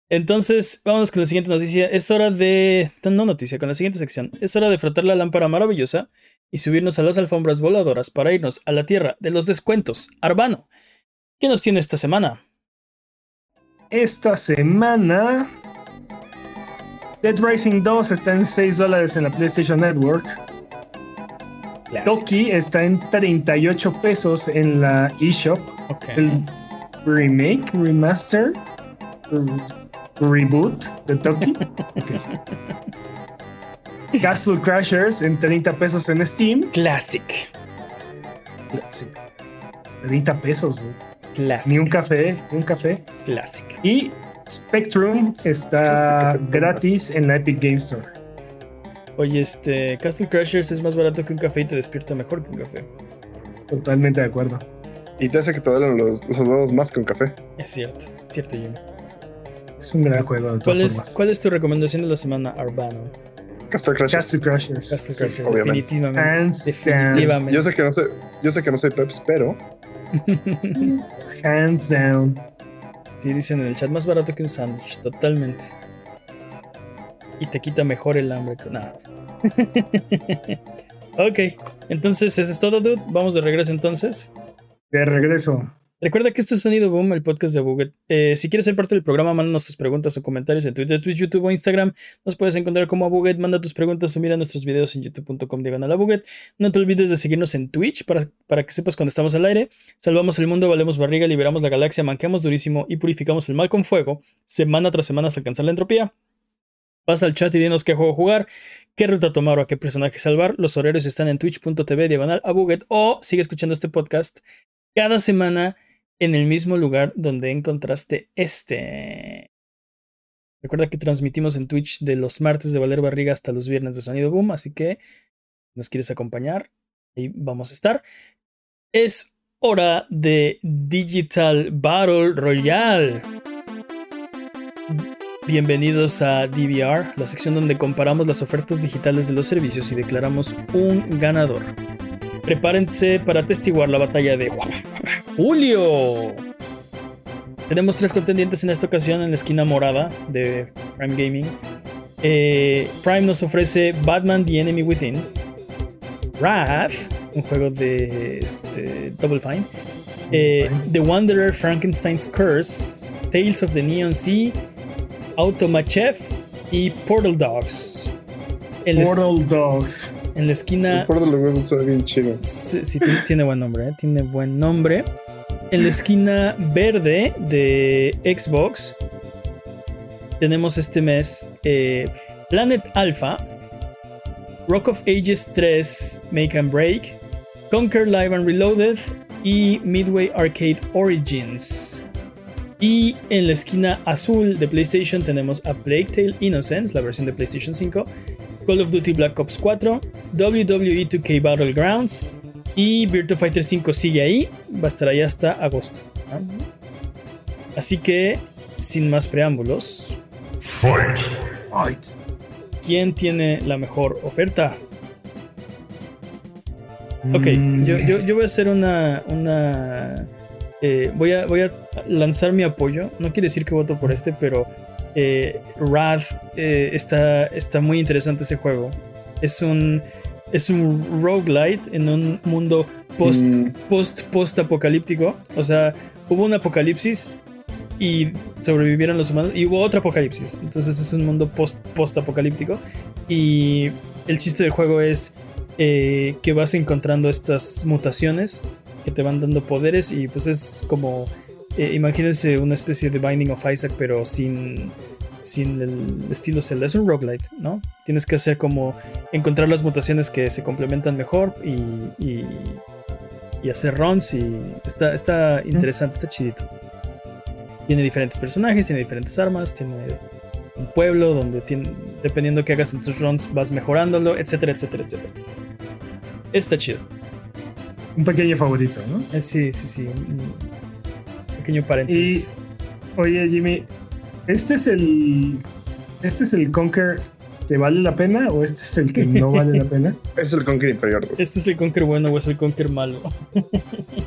S1: Entonces, vamos con la siguiente noticia. Es hora de. No noticia, con la siguiente sección. Es hora de frotar la lámpara maravillosa y subirnos a las alfombras voladoras para irnos a la tierra de los descuentos. Arbano, ¿qué nos tiene esta semana?
S2: Esta semana. Dead Rising 2 está en 6 dólares en la PlayStation Network. Toki está en 38 pesos en la eShop. El remake, remaster reboot de Toki. Castle Crashers en 30 pesos en Steam.
S1: Classic.
S2: Classic. 30 pesos. Ni un café, ni un café.
S1: Classic.
S2: Y Spectrum está gratis en la Epic Game Store.
S1: Oye, este Castle Crashers es más barato que un café y te despierta mejor que un café.
S2: Totalmente de acuerdo.
S3: Y te hace que te duelen los, los dedos más que un café.
S1: Es cierto, cierto, Jimmy.
S2: Es un gran juego.
S1: ¿Cuál, es, ¿Cuál es tu recomendación de la semana, Arbano?
S3: Castle Crashers.
S2: Castle Crashers.
S1: Castle Crashers, definitivamente. definitivamente.
S3: Yo sé que no soy, yo sé que no soy Peps, pero.
S2: Hands down.
S1: Sí, dicen en el chat más barato que un sándwich, totalmente. Y te quita mejor el hambre. Nada. ok, entonces eso es todo, dude. Vamos de regreso entonces.
S2: De regreso.
S1: Recuerda que esto es Sonido Boom, el podcast de Buget. Eh, si quieres ser parte del programa, mándanos tus preguntas o comentarios en Twitter, Twitch, YouTube o Instagram. Nos puedes encontrar como a Buget. Manda tus preguntas o mira nuestros videos en youtube.com diagonal a Buget. No te olvides de seguirnos en Twitch para, para que sepas cuando estamos al aire. Salvamos el mundo, valemos barriga, liberamos la galaxia, manqueamos durísimo y purificamos el mal con fuego, semana tras semana hasta alcanzar la entropía. Pasa al chat y dinos qué juego jugar, qué ruta tomar o a qué personaje salvar. Los horarios están en twitch.tv diagonal a Buget o sigue escuchando este podcast cada semana en el mismo lugar donde encontraste este. Recuerda que transmitimos en Twitch de los martes de Valer Barriga hasta los viernes de Sonido Boom, así que nos quieres acompañar, ahí vamos a estar. Es hora de Digital Battle Royale. Bienvenidos a DVR, la sección donde comparamos las ofertas digitales de los servicios y declaramos un ganador. Prepárense para atestiguar la batalla de Julio. Tenemos tres contendientes en esta ocasión en la esquina morada de Prime Gaming. Eh, Prime nos ofrece Batman The Enemy Within, Wrath, un juego de este, Double Fine, eh, The Wanderer Frankenstein's Curse, Tales of the Neon Sea, Automachev y Portal Dogs.
S2: Portal Dogs.
S1: En la esquina.
S3: Portal Dogs suena bien chido.
S1: Sí, tiene, buen nombre, ¿eh? Tiene buen nombre. En la esquina verde de Xbox tenemos este mes eh, Planet Alpha, Rock of Ages 3 Make and Break, Conquer Live and Reloaded y Midway Arcade Origins. Y en la esquina azul de PlayStation tenemos a Plague Tale Innocence, la versión de PlayStation 5, Call of Duty Black Ops 4, WWE 2K Battlegrounds y Virtua Fighter 5 sigue ahí, va a estar ahí hasta agosto. Así que, sin más preámbulos, Fight. ¿Quién tiene la mejor oferta? Ok, mm. yo, yo, voy a hacer una. una eh, voy, a, voy a lanzar mi apoyo. No quiere decir que voto por este, pero eh, Wrath eh, está, está muy interesante ese juego. Es un, es un roguelite en un mundo post, mm. post, post apocalíptico. O sea, hubo un apocalipsis y sobrevivieron los humanos y hubo otro apocalipsis. Entonces es un mundo post, post apocalíptico. Y el chiste del juego es eh, que vas encontrando estas mutaciones que te van dando poderes y pues es como, eh, imagínense una especie de Binding of Isaac pero sin, sin el estilo Zelda. Es un roguelite, ¿no? Tienes que hacer como encontrar las mutaciones que se complementan mejor y, y, hacer runs y está, está interesante, está chidito. Tiene diferentes personajes, tiene diferentes armas, tiene un pueblo donde tiene, dependiendo que hagas en tus runs vas mejorándolo, etcétera, etcétera, etcétera. Está chido.
S2: Un pequeño favorito, ¿no?
S1: Eh, sí, sí, sí. Un pequeño paréntesis.
S2: Y, oye, Jimmy, ¿este es el. ¿Este es el Conquer que vale la pena o este es el que no vale la pena?
S3: es el Conquer inferior.
S1: ¿Este es el Conquer bueno o es el Conquer malo?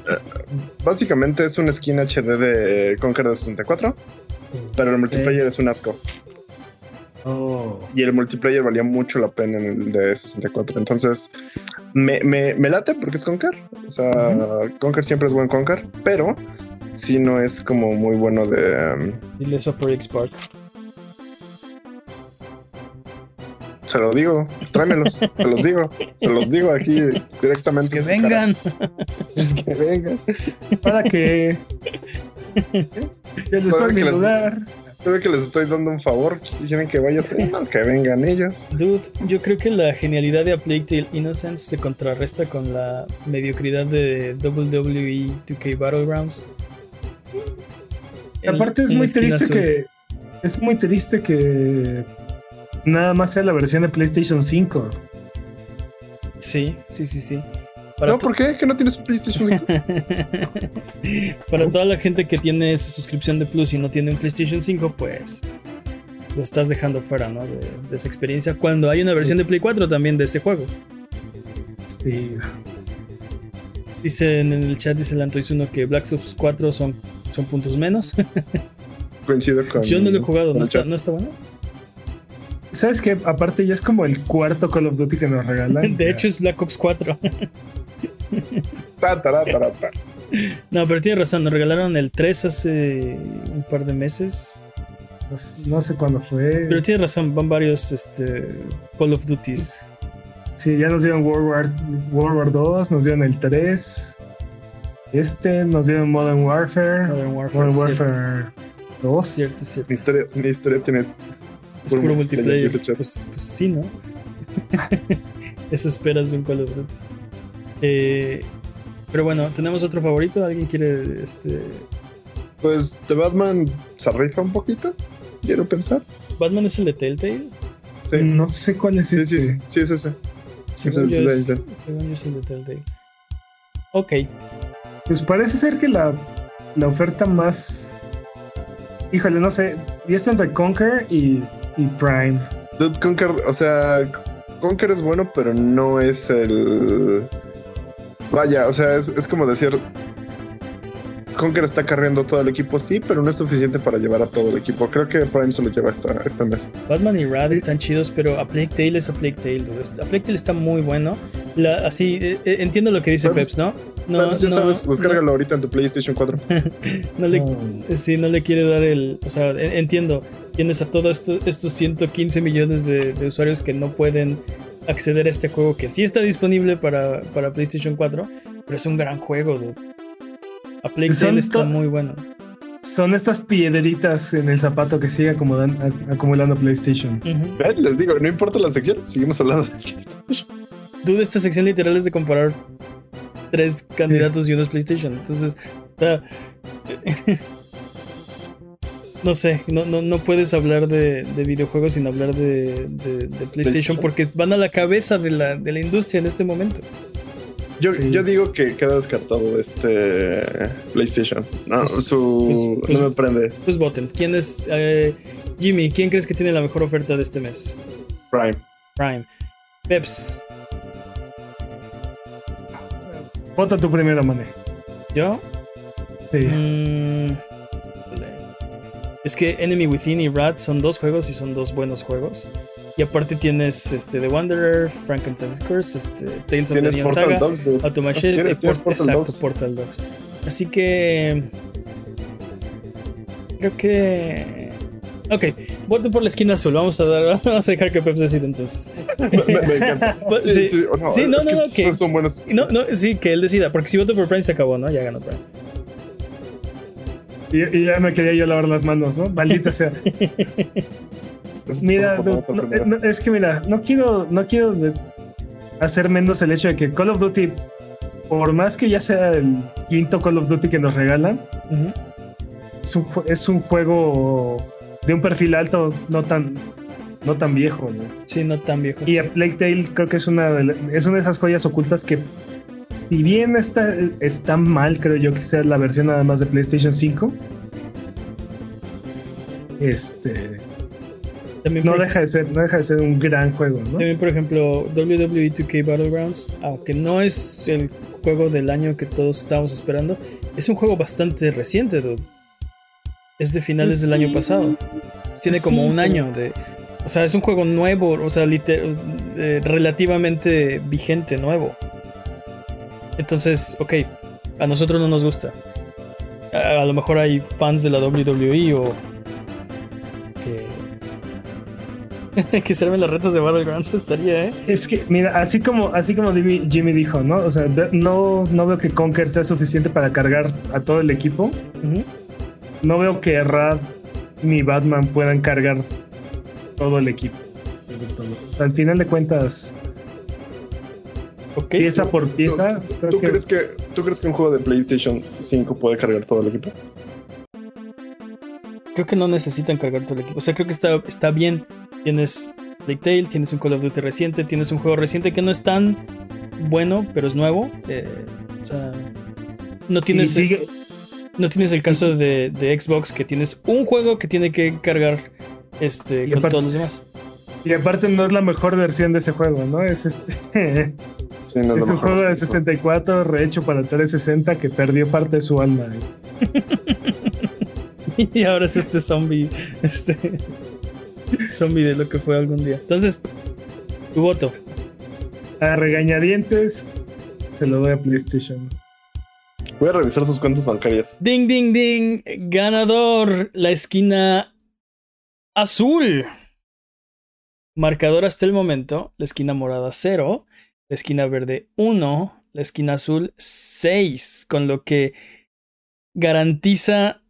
S3: Eh, básicamente es un skin HD de Conquer de 64, pero el multiplayer es un asco. Oh. Y el multiplayer valía mucho la pena en el de 64. Entonces, me, me, me late porque es Conker. O sea, Conker siempre es buen Conker, pero si no es como muy bueno de. Um,
S1: Dile eso por X-Park.
S3: Se lo digo, tráemelos, se los digo, se los digo aquí directamente.
S1: Es que vengan.
S3: Es que vengan.
S2: Para que. Ya les doy mi lugar
S3: ve que les estoy dando un favor. Quieren que vaya que vengan ellos.
S1: Dude, yo creo que la genialidad de A Plague Tale Innocence se contrarresta con la mediocridad de WWE 2K Battlegrounds.
S2: Aparte es muy triste que. Es muy triste que nada más sea la versión de PlayStation 5.
S1: Sí, sí, sí, sí
S3: no, ¿por qué? ¿Que no tienes PlayStation 5?
S1: Para toda la gente que tiene esa suscripción de Plus y no tiene un PlayStation 5, pues lo estás dejando fuera, ¿no? De, esa experiencia. Cuando hay una versión de Play 4 también de ese juego.
S2: Sí.
S1: Dice en el chat, dice el uno que Black Ops 4 son, son puntos menos.
S3: Coincido con.
S1: Yo no lo he jugado, ¿no está, ¿no está bueno?
S2: ¿Sabes qué? Aparte ya es como el cuarto Call of Duty que nos regalan.
S1: De hecho es Black Ops 4. No, pero tiene razón, nos regalaron el 3 hace un par de meses.
S2: No, sé cuándo fue.
S1: Pero tiene razón, van varios este, Call of Duties.
S2: Sí, ya nos dieron World War, World War 2, nos dieron el 3. Este, nos dieron Modern Warfare.
S1: Modern Warfare, Modern
S2: Warfare 2.
S1: Cierto, cierto.
S3: Mi historia, mi historia tiene.
S1: Es puro multiplayer. Pues, pues sí, ¿no? Eso esperas de un Call of Duty. Eh, pero bueno, ¿tenemos otro favorito? ¿Alguien quiere este...?
S3: Pues de Batman se rifa un poquito, quiero pensar.
S1: ¿Batman es el de Telltale?
S2: Sí. No sé cuál es ese.
S3: Sí, sí, sí, es ese.
S1: Según, yo, es, según yo es el de Telltale. Ok.
S2: Pues parece ser que la, la oferta más... Híjole, no sé. Y es entre Conquer y, y Prime.
S3: Dude, Conquer, o sea, Conquer es bueno, pero no es el Vaya, o sea, es, es como decir, Conker está carriendo todo el equipo, sí, pero no es suficiente para llevar a todo el equipo. Creo que Prime se lo lleva esta, este mes.
S1: Batman y Rad están chidos, pero A Plague Tale es A Plague Tale. A Plague Tale está muy bueno. así, eh, eh, entiendo lo que dice Peps, ¿no?
S3: No, ya sabes, descárgalo ahorita en tu PlayStation 4.
S1: no le, Sí, no le quiere dar el. O sea, entiendo. Tienes a todos estos 115 millones de usuarios que no pueden acceder a este juego que sí está disponible para, para PlayStation 4, pero es un gran juego, dude. A PlayStation está muy bueno.
S2: Son estas piedritas en el zapato que sigue acumulando PlayStation.
S3: Les digo, no importa la sección, seguimos hablando de PlayStation.
S1: Dude, esta sección literal es de comparar tres candidatos y uno es PlayStation. Entonces, no sé, no, no, no puedes hablar de, videojuegos sin hablar de, PlayStation porque van a la cabeza de la, de la industria en este momento.
S3: Yo, yo digo que queda descartado este PlayStation. No, pues, su, pues, no me prende.
S1: Pues voten. ¿Quién es eh, Jimmy? ¿Quién crees que tiene la mejor oferta de este mes?
S3: Prime.
S1: Prime. Peps.
S2: Vota tu primero, Mane.
S1: ¿Yo?
S2: Sí.
S1: Mm, es que Enemy Within y Rat son dos juegos y son dos buenos juegos. Y aparte tienes este, The Wanderer, Frankenstein's Curse, este, Tales of the Neon Saga, Automation, exacto, Portal Dogs. Así que creo que Ok, voten por la esquina azul. Vamos a dar, vamos a dejar que Pep decida entonces.
S3: Me, encanta. Sí, sí, no, sí, no, no, no, que, son buenos.
S1: No, no, sí, que él decida, porque si voto por Prime se acabó, ¿no? Ya ganó Prime.
S2: Y, y ya me quería yo lavar las manos, ¿no? Maldita sea. mira, es que mira, no quiero, no quiero hacer menos el hecho de que Call of Duty, por más que ya sea el quinto Call of Duty que nos regalan, es, un, es un juego de un perfil alto, no tan, no tan viejo. ¿no?
S1: Sí, no tan viejo.
S2: Y a Plague Tale creo que es una, de, es una de esas joyas ocultas que, si bien está, está mal, creo yo que sea la versión nada más de PlayStation 5, este. no, deja de ser, no deja de ser un gran juego, ¿no?
S1: También, por ejemplo, WWE 2K Battlegrounds, aunque no es el juego del año que todos estábamos esperando, es un juego bastante reciente, dude. Es de finales del año pasado. Tiene como un año de. O sea, es un juego nuevo, o sea, eh, relativamente vigente, nuevo. Entonces, ok, a nosotros no nos gusta. A, lo mejor hay fans de la WWE o. que. que se las retas de Battlegrounds estaría, ¿eh?
S2: Es que, mira, así como, así como Jimmy dijo, ¿no? O sea, no, no veo que Conker sea suficiente para cargar a todo el equipo no veo que Rad ni Batman puedan cargar todo el equipo. al final de cuentas, pieza por pieza.
S3: ¿Tú, crees que, ¿Tú crees que un juego de PlayStation 5 puede cargar todo el equipo?
S1: Creo que no necesitan cargar todo el equipo. O sea, creo que está, está bien. Tienes Plague Tale, tienes un Call of Duty reciente, tienes un juego reciente que no es tan bueno, pero es nuevo. Eh, o sea, no tienes. sigue, no tienes el caso de, Xbox que tienes un juego que tiene que cargar este, con todos los demás.
S2: Y aparte no es la mejor versión de ese juego, ¿no? Es este. es, un juego de 64 rehecho para 360 que perdió parte de su alma.
S1: y ahora es este zombie. Este. zombie de lo que fue algún día. Entonces, tu voto.
S2: A regañadientes se lo doy a PlayStation.
S3: Voy a revisar sus cuentas bancarias.
S1: Ding, ding, ding. Ganador. La esquina azul. Marcador hasta el momento. La esquina morada 0. La esquina verde 1. La esquina azul 6. Con lo que garantiza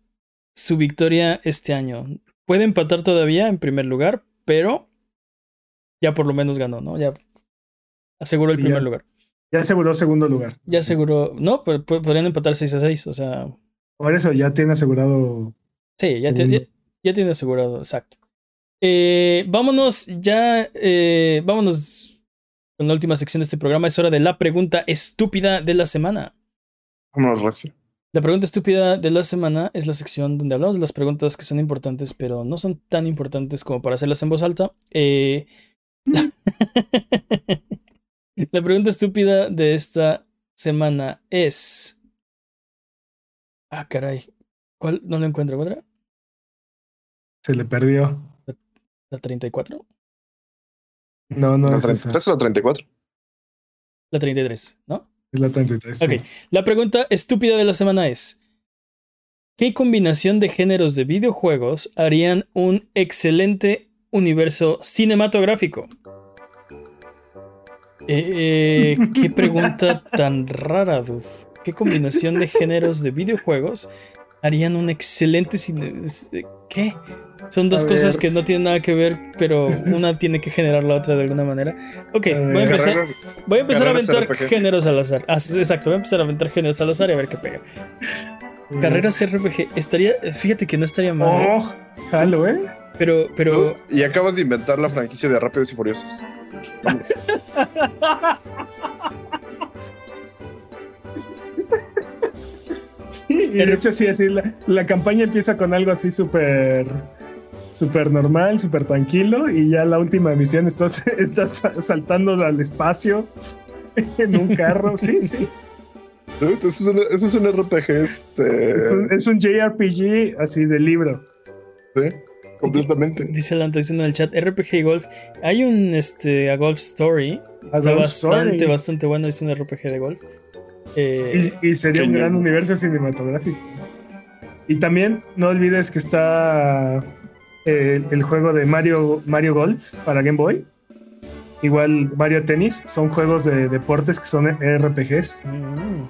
S1: su victoria este año. Puede empatar todavía en primer lugar, pero ya por lo menos ganó, ¿no? Ya aseguró el primer lugar.
S2: Ya aseguró segundo lugar.
S1: Ya aseguró. No, pero podrían empatar 6 a 6, o sea.
S2: Por eso ya tiene asegurado.
S1: Sí, ya, tiene, ya, tiene asegurado, exacto. Eh, vámonos ya. Eh, vámonos con la última sección de este programa. Es hora de la pregunta estúpida de la semana.
S3: Vámonos, Racio.
S1: La pregunta estúpida de la semana es la sección donde hablamos de las preguntas que son importantes, pero no son tan importantes como para hacerlas en voz alta. Eh. La pregunta estúpida de esta semana es. Ah, caray. ¿Cuál? No lo encuentro, ¿cuál
S2: Se le perdió.
S1: ¿La, 34?
S2: No, no.
S3: ¿La 33 o la 34?
S1: La 33, ¿no?
S2: Es la 33.
S1: Ok. La pregunta estúpida de la semana es. ¿Qué combinación de géneros de videojuegos harían un excelente universo cinematográfico? Eh, qué pregunta tan rara, dude. ¿Qué combinación de géneros de videojuegos harían un excelente cine? ¿Qué? Son dos cosas que no tienen nada que ver, pero una tiene que generar la otra de alguna manera. Ok, voy a empezar, voy a, empezar a aventar géneros al azar. Ah, exacto, voy a empezar a aventar géneros al azar y a ver qué pega. Carreras RPG. Estaría. Fíjate que no estaría mal.
S2: ¿eh? Oh, jalo, ¿eh?
S1: Pero, pero.
S3: Y acabas de inventar la franquicia de Rápidos y Furiosos. Vamos.
S2: Sí, de hecho, sí, así la, campaña empieza con algo así súper súper normal, súper tranquilo, y ya la última misión estás, estás saltando al espacio en un carro, sí, sí.
S3: Eso es, un, eso es un RPG, este.
S2: Es un, es un JRPG así de libro.
S3: Sí, completamente.
S1: Dice la anterior en el chat, RPG y Golf. Hay un este, a Golf Story.
S2: A
S1: Está
S2: Golf
S1: bastante,
S2: Story.
S1: bastante bueno. Es un RPG de golf. Eh,
S2: Y, y sería un gran universo cinematográfico. Y también no olvides que está eh, el juego de Mario, Mario Golf para Game Boy. Igual Mario Tennis. Son juegos de deportes que son RPGs.
S1: mm.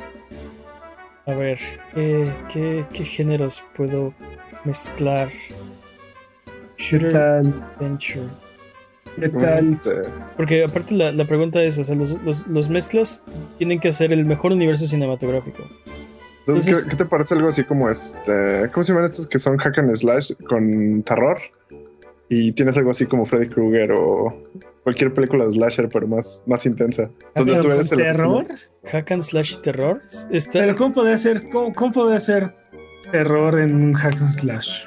S1: A ver, ¿qué, qué, qué géneros puedo mezclar?
S2: ¿Qué
S1: Shooter? Adventure.
S2: ¿Qué tal?
S1: Porque aparte la, la pregunta es, o sea, los, los- los mezclas tienen que hacer el mejor universo cinematográfico.
S3: Entonces,
S1: Entonces-
S3: ¿qué, qué te parece algo así como este? ¿Cómo se llaman estos que son hack and slash con terror? Y tienes algo así como Freddy Krueger o cualquier película de slasher, pero más, más intensa. Tú eres el
S2: terror.
S3: asesino.
S1: Hack and slash terror. Está,
S2: Pero ¿cómo puede ser, cómo, cómo puede ser terror en un hack and slash?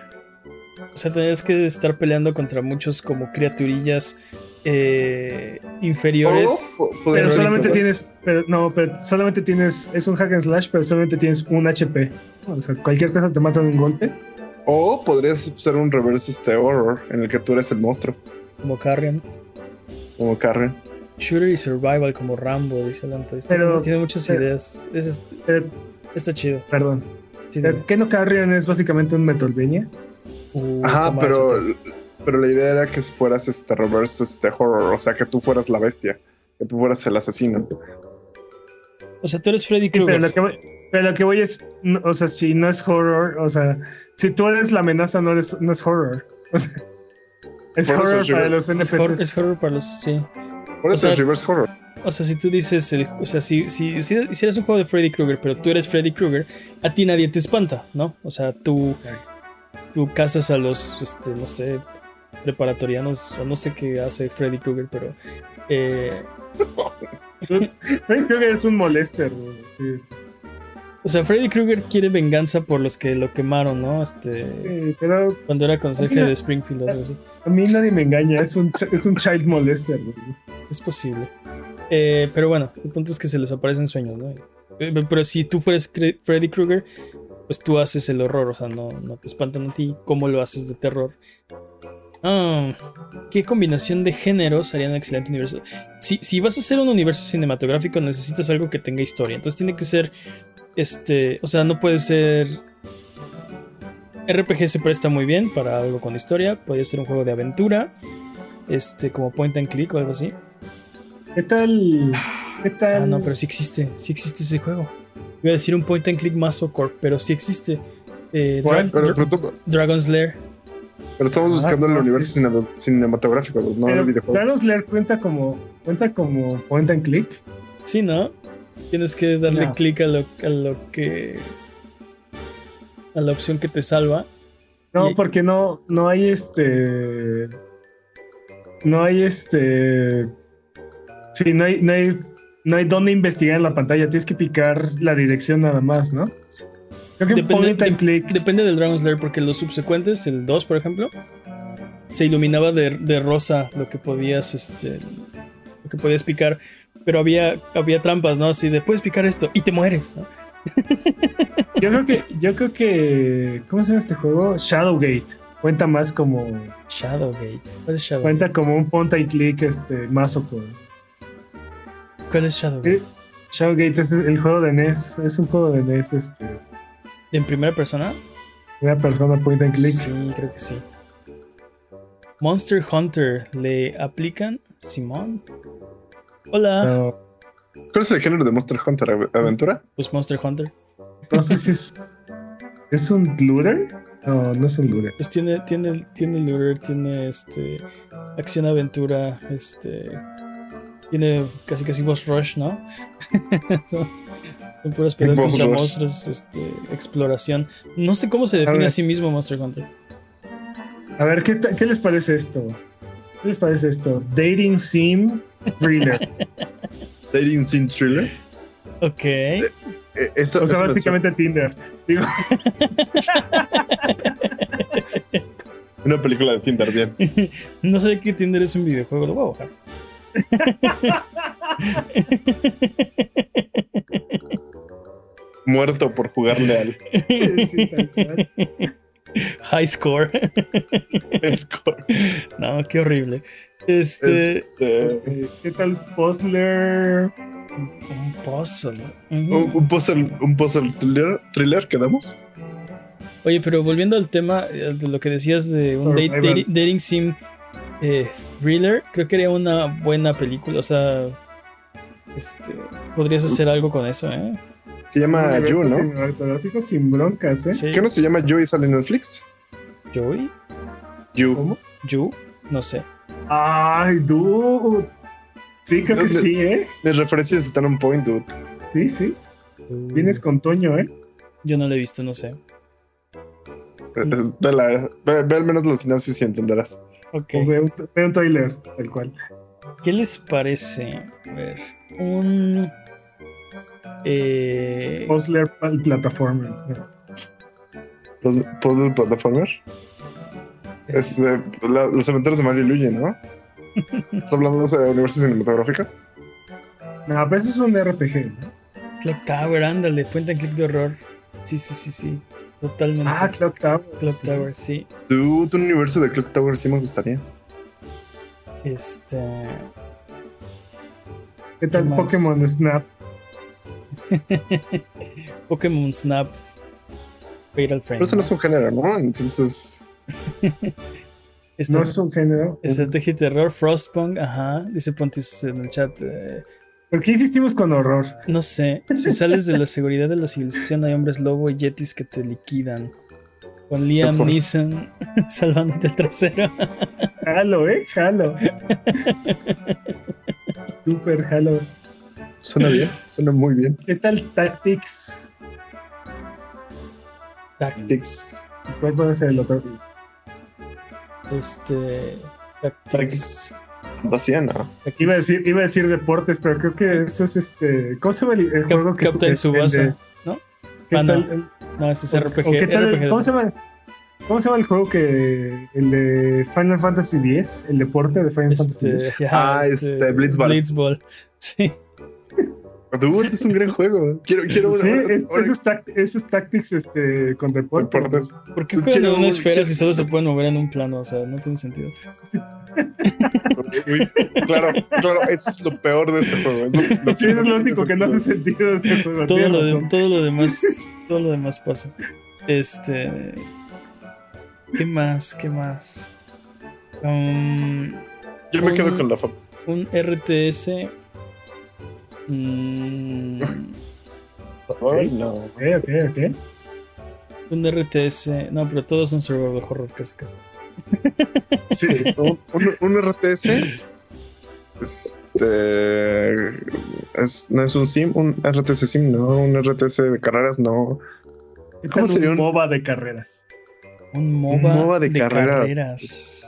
S1: O sea, tenías que estar peleando contra muchos como criaturillas eh, inferiores.
S2: Pero solamente tienes, pero no, pero solamente tienes, es un hack and slash, pero solamente tienes un HP. O sea, cualquier cosa te mata de un golpe.
S3: o podrías ser un reverse este horror en el que tú eres el monstruo,
S1: Como Carrion.
S3: como Carrion.
S1: Shooter y survival como Rambo, dice Lanta. Está-
S2: Pero-
S1: tiene muchas
S2: pero-
S1: ideas. Es-
S2: Pero,
S1: está chido.
S2: perdón.
S1: Sí,
S2: ¿Qué no Carrion es básicamente un Metroidvania?
S1: Uh,
S3: Ajá, pero,
S1: eso,
S3: pero la idea era que fueras este reverse este horror, o sea, que tú fueras la bestia, que tú fueras el asesino.
S1: O sea, tú eres Freddy
S2: Sí, pero
S1: Krueger.
S2: lo que voy, pero lo que voy es, no, o sea, si no es horror, o sea, si tú eres la amenaza, no, eres, no es horror. O sea, es
S3: Por
S2: horror para los
S1: Es, hor-
S2: NPCs.
S1: es horror para los. Sí.
S3: Por
S1: O
S3: eso
S1: sea,
S3: es reverse horror.
S1: O sea, si tú dices, el- o sea, si, si, si hicieras un juego de Freddy Krueger, pero tú eres Freddy Krueger, a ti nadie te espanta, ¿no? O sea, tú, tú cazas a los, este, no sé, preparatorianos, o no sé qué hace Freddy Krueger, pero... eh,
S2: Freddy Krueger es un molester. sí.
S1: o sea, Freddy Krueger quiere venganza por los que lo quemaron, ¿no? Este,
S2: Sí, pero
S1: cuando era conserje de Springfield o algo así.
S2: a mí nadie me engaña, es un, es un child molester. güey.
S1: Es posible. Eh, pero bueno, el punto es que se les aparecen sueños, ¿no? Eh, Pero si tú fueras Freddy Krueger, pues tú haces el horror, o sea, no, no te espantan a ti. ¿Cómo lo haces de terror? Ah, ¿Qué combinación de géneros haría un excelente universo? Si, si vas a hacer un universo cinematográfico, necesitas algo que tenga historia. Entonces tiene que ser. Este. O sea, no puede ser. RPG se presta muy bien para algo con historia. Podría ser un juego de aventura. Este, como point and click o algo así.
S2: ¿Qué tal? ¿Qué tal?
S1: Ah, no, pero sí existe, sí existe ese juego. Iba a decir un point and click Masocore, pero sí existe. Eh. Dra-
S3: Pero,
S1: Dragon's Lair.
S3: pero estamos
S2: Ah,
S3: buscando el
S2: no,
S3: universo cinematográfico, no
S2: Pero
S3: el videojuego.
S2: Dragon Slayer cuenta como, cuenta como point and click.
S1: Sí, ¿no? Tienes que darle
S2: No.
S1: clic a lo, a lo que. a la opción que te salva.
S2: No,
S1: Y-
S2: porque no, no hay este. No hay este. Sí, no hay, no hay, no hay dónde investigar en la pantalla. Tienes que picar la dirección nada más, ¿no? Creo que
S1: Depende-
S2: click.
S1: Depende del Dragon's Lair, porque los subsecuentes, el 2, por ejemplo, se iluminaba de, de rosa lo que podías, este. lo que podías picar. Pero había, había trampas, ¿no? Así de puedes picar esto y te mueres, ¿no?
S2: Yo creo que, yo creo que. ¿Cómo se llama este juego? Shadowgate. Cuenta más como.
S1: Shadowgate. ¿Cuál es Shadowgate?
S2: Cuenta como un point and click este más o
S1: ¿Cuál es Shadowgate?
S2: Eh, Shadowgate es el juego de NES. Es un juego de NES, este.
S1: ¿En primera persona?
S2: Una persona point and click.
S1: Sí, creo que sí. Monster Hunter, ¿le aplican? Simón. Hola.
S2: No,
S3: ¿Cuál es el género de Monster Hunter? ¿Ave- ¿Aventura?
S1: Pues Monster Hunter.
S2: no sé si es. ¿Es un looter? No, no es un looter.
S1: Pues tiene, tiene, tiene looter, tiene este. Acción aventura, este. Tiene casi casi boss rush, ¿no? son, son puras peleas
S3: Boss
S1: contra
S3: rush.
S1: monstruos, este. Exploración. No sé cómo se define a, sí mismo Monster Hunter.
S2: A ver, ¿qué, qué les parece esto? ¿Qué les parece esto? Dating Sim Thriller.
S3: Dating Sim Thriller.
S1: Ok.
S3: Eh, eso-
S2: O sea,
S3: eso
S2: básicamente Tinder. Digo,
S3: Una película de Tinder, bien.
S1: No sé que Tinder es un videojuego, lo voy a bajar.
S3: Muerto por jugarle al.
S1: High score.
S3: score.
S1: No, qué horrible. Este.
S2: este ¿Qué tal Puzzler?
S1: Un puzzle.
S3: Un, puzzle, un puzzle thriller, thriller quedamos.
S1: Oye, pero volviendo al tema eh, de lo que decías de un dating, sim eh, thriller, creo que era una buena película. O sea, este, podrías hacer algo con eso, ¿eh?
S3: Se llama You, ¿no?
S2: Cinematográfico sin broncas, ¿eh?
S3: ¿Qué no se llama You y sale en Netflix?
S1: ¿Joey?
S3: You.
S2: ¿Cómo?
S1: You, no sé.
S2: Ay, dude. Sí, creo que sí, ¿eh?
S3: Mis referencias están un point, dude.
S2: Sí, sí. Uh. Vienes con Toño, ¿eh?
S1: Yo no lo he visto, no sé.
S3: Ve, al menos los sinapsis y entenderás.
S1: Ok.
S2: Ve un, ve un trailer, tal cual.
S1: ¿Qué les parece? A ver, un eh...
S2: Puzzler Platformer.
S3: ¿Puzzle Platformer? Es de los aventuras de Mario y Luigi, ¿no? ¿Estás hablando de ese universo cinematográfico?
S2: No, pero eso es un RPG, ¿no?
S1: Clock Tower, ándale, cuenta en click de horror. Sí, sí, sí, sí. Totalmente.
S2: Ah, Clock Tower.
S1: Clock Tower, sí.
S3: Tú, tu universo de Clock Tower sí me gustaría.
S1: Este.
S2: ¿Qué tal Pokémon Snap?
S1: Pokémon Snap. Fatal Frame.
S3: Pero eso no es un género, ¿no? Entonces.
S2: no es un género.
S1: Estrategia y terror, Frostpunk, ajá. Dice Pontis en el chat. Eh,
S2: ¿Por qué insistimos con horror?
S1: No sé. Si sales de la seguridad de la civilización, hay hombres lobo y yetis que te liquidan. Con Liam Neeson salvándote el trasero.
S2: Jalo, eh, jalo. Super jalo.
S3: Suena bien, suena muy bien.
S2: ¿Qué tal Tactics?
S3: Tactics.
S2: ¿Cuál puede ser el otro?
S1: Este. Tactics.
S3: No.
S2: Iba a, decir, iba a decir deportes, pero creo que eso es este. ¿Cómo se llama el, juego
S1: que. Captain Subasa, ¿no?
S2: ¿Qué
S1: ah,
S2: tal,
S1: no. ese es RPG.
S2: ¿Cómo se llama? ¿Cómo se llama el juego que. El de Final Fantasy X? El deporte de Final
S1: este,
S2: Fantasy X.
S3: ah, este, este Blitzball.
S1: Blitzball. Sí.
S3: Dude, es un gran juego. Quiero, quiero
S2: sí, esos, esos, tactics este, con deportes.
S1: ¿Por qué juegan en una esfera si solo se pueden mover en un plano? O sea, no tiene sentido.
S3: Claro, claro, eso es lo peor de ese juego. Es lo,
S2: sí, es lo único que no hace sentido de ese juego.
S1: Todo lo, de, todo lo demás, todo lo demás pasa. Este. ¿Qué más? ¿Qué más? Um,
S3: Yo me quedo con la fama.
S1: Un RTS Mm.
S2: no. Ok, ok, ok.
S1: Un RTS. No, pero todos son survival horror casi casi.
S3: Sí, un, un, RTS. Este. Es, no es un sim, un RTS sim, no. Un RTS de carreras, no.
S2: ¿Cómo sería un MOBA de carreras?
S1: Un MOBA, de, carreras.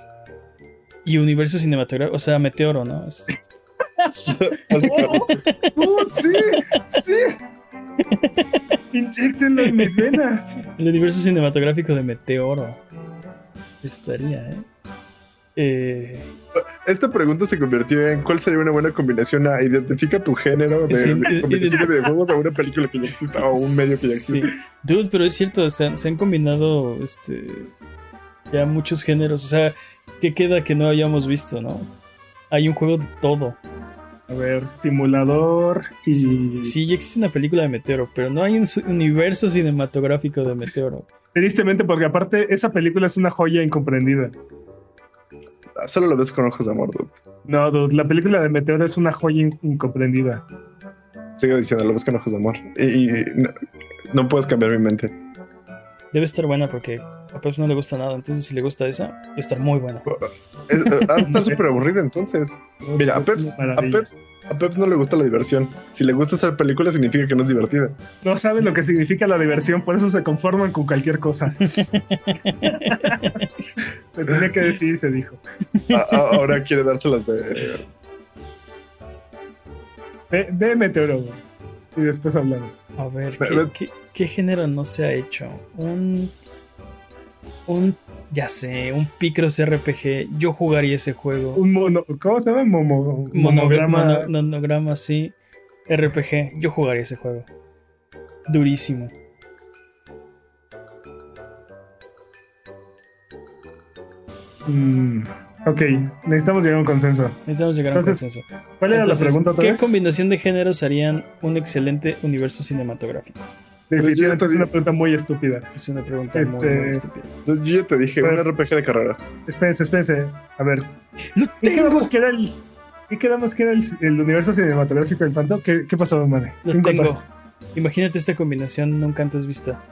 S1: Y universo cinematográfico, o sea, Meteoro, ¿no?
S2: oh, sí, sí. Inyectenlo en mis venas.
S1: El universo cinematográfico de Meteoro. Estaría, ¿eh? ¿eh?
S3: Esta pregunta se convirtió en ¿cuál sería una buena combinación a identifica tu género de, sí, de combinación de videojuegos a una película que ya existe o un medio que ya existe? Sí.
S1: Dude, pero es cierto, se han, se han combinado este ya muchos géneros. O sea, ¿qué queda que no hayamos visto, no? Hay un juego de todo.
S2: A ver, simulador y.
S1: Sí, ya existe una película de Meteoro, pero no hay un universo cinematográfico de Meteoro.
S2: Tristemente, porque aparte esa película es una joya incomprendida.
S3: Ah, solo lo ves con ojos de amor, dude.
S2: No, dude, la película de Meteoro es una joya incomprendida.
S3: Sigo diciendo, lo ves con ojos de amor. Y, no puedes cambiar mi mente.
S1: Debe estar buena porque a Peps no le gusta nada, entonces si le gusta esa, debe estar muy buena.
S3: Es, eh, está súper aburrida entonces. Mira, a Peps, a, Peps, no le gusta la diversión. Si le gusta hacer película significa que no es divertida.
S2: No saben lo que significa la diversión, por eso se conforman con cualquier cosa. se tiene que decir, se dijo.
S3: ahora quiere dárselas de...
S2: De, de meteorólogo y después hablamos.
S1: A ver, ¿qué, género no se ha hecho? Un. Un. Ya sé, un Picross RPG. Yo jugaría ese juego.
S2: Un mono. ¿Cómo se llama? monograma.
S1: monograma, sí. RPG. Yo jugaría ese juego. durísimo.
S2: Mm, ok, necesitamos llegar a un consenso.
S1: Necesitamos llegar a un consenso.
S2: ¿Cuál era la pregunta
S1: ¿Qué combinación de géneros harían un excelente universo cinematográfico?
S2: Definitivamente es una pregunta muy estúpida.
S1: Es una pregunta muy, este, estúpida.
S3: Yo ya te dije, un RPG de carreras.
S2: Espérense, espérense. A ver.
S1: ¡Lo tengo!
S2: ¿Qué era el, ¿Y quedamos que era el, universo cinematográfico del santo? ¿Qué, qué pasó, Mane?
S1: Lo tengo. Imagínate esta combinación nunca antes vista.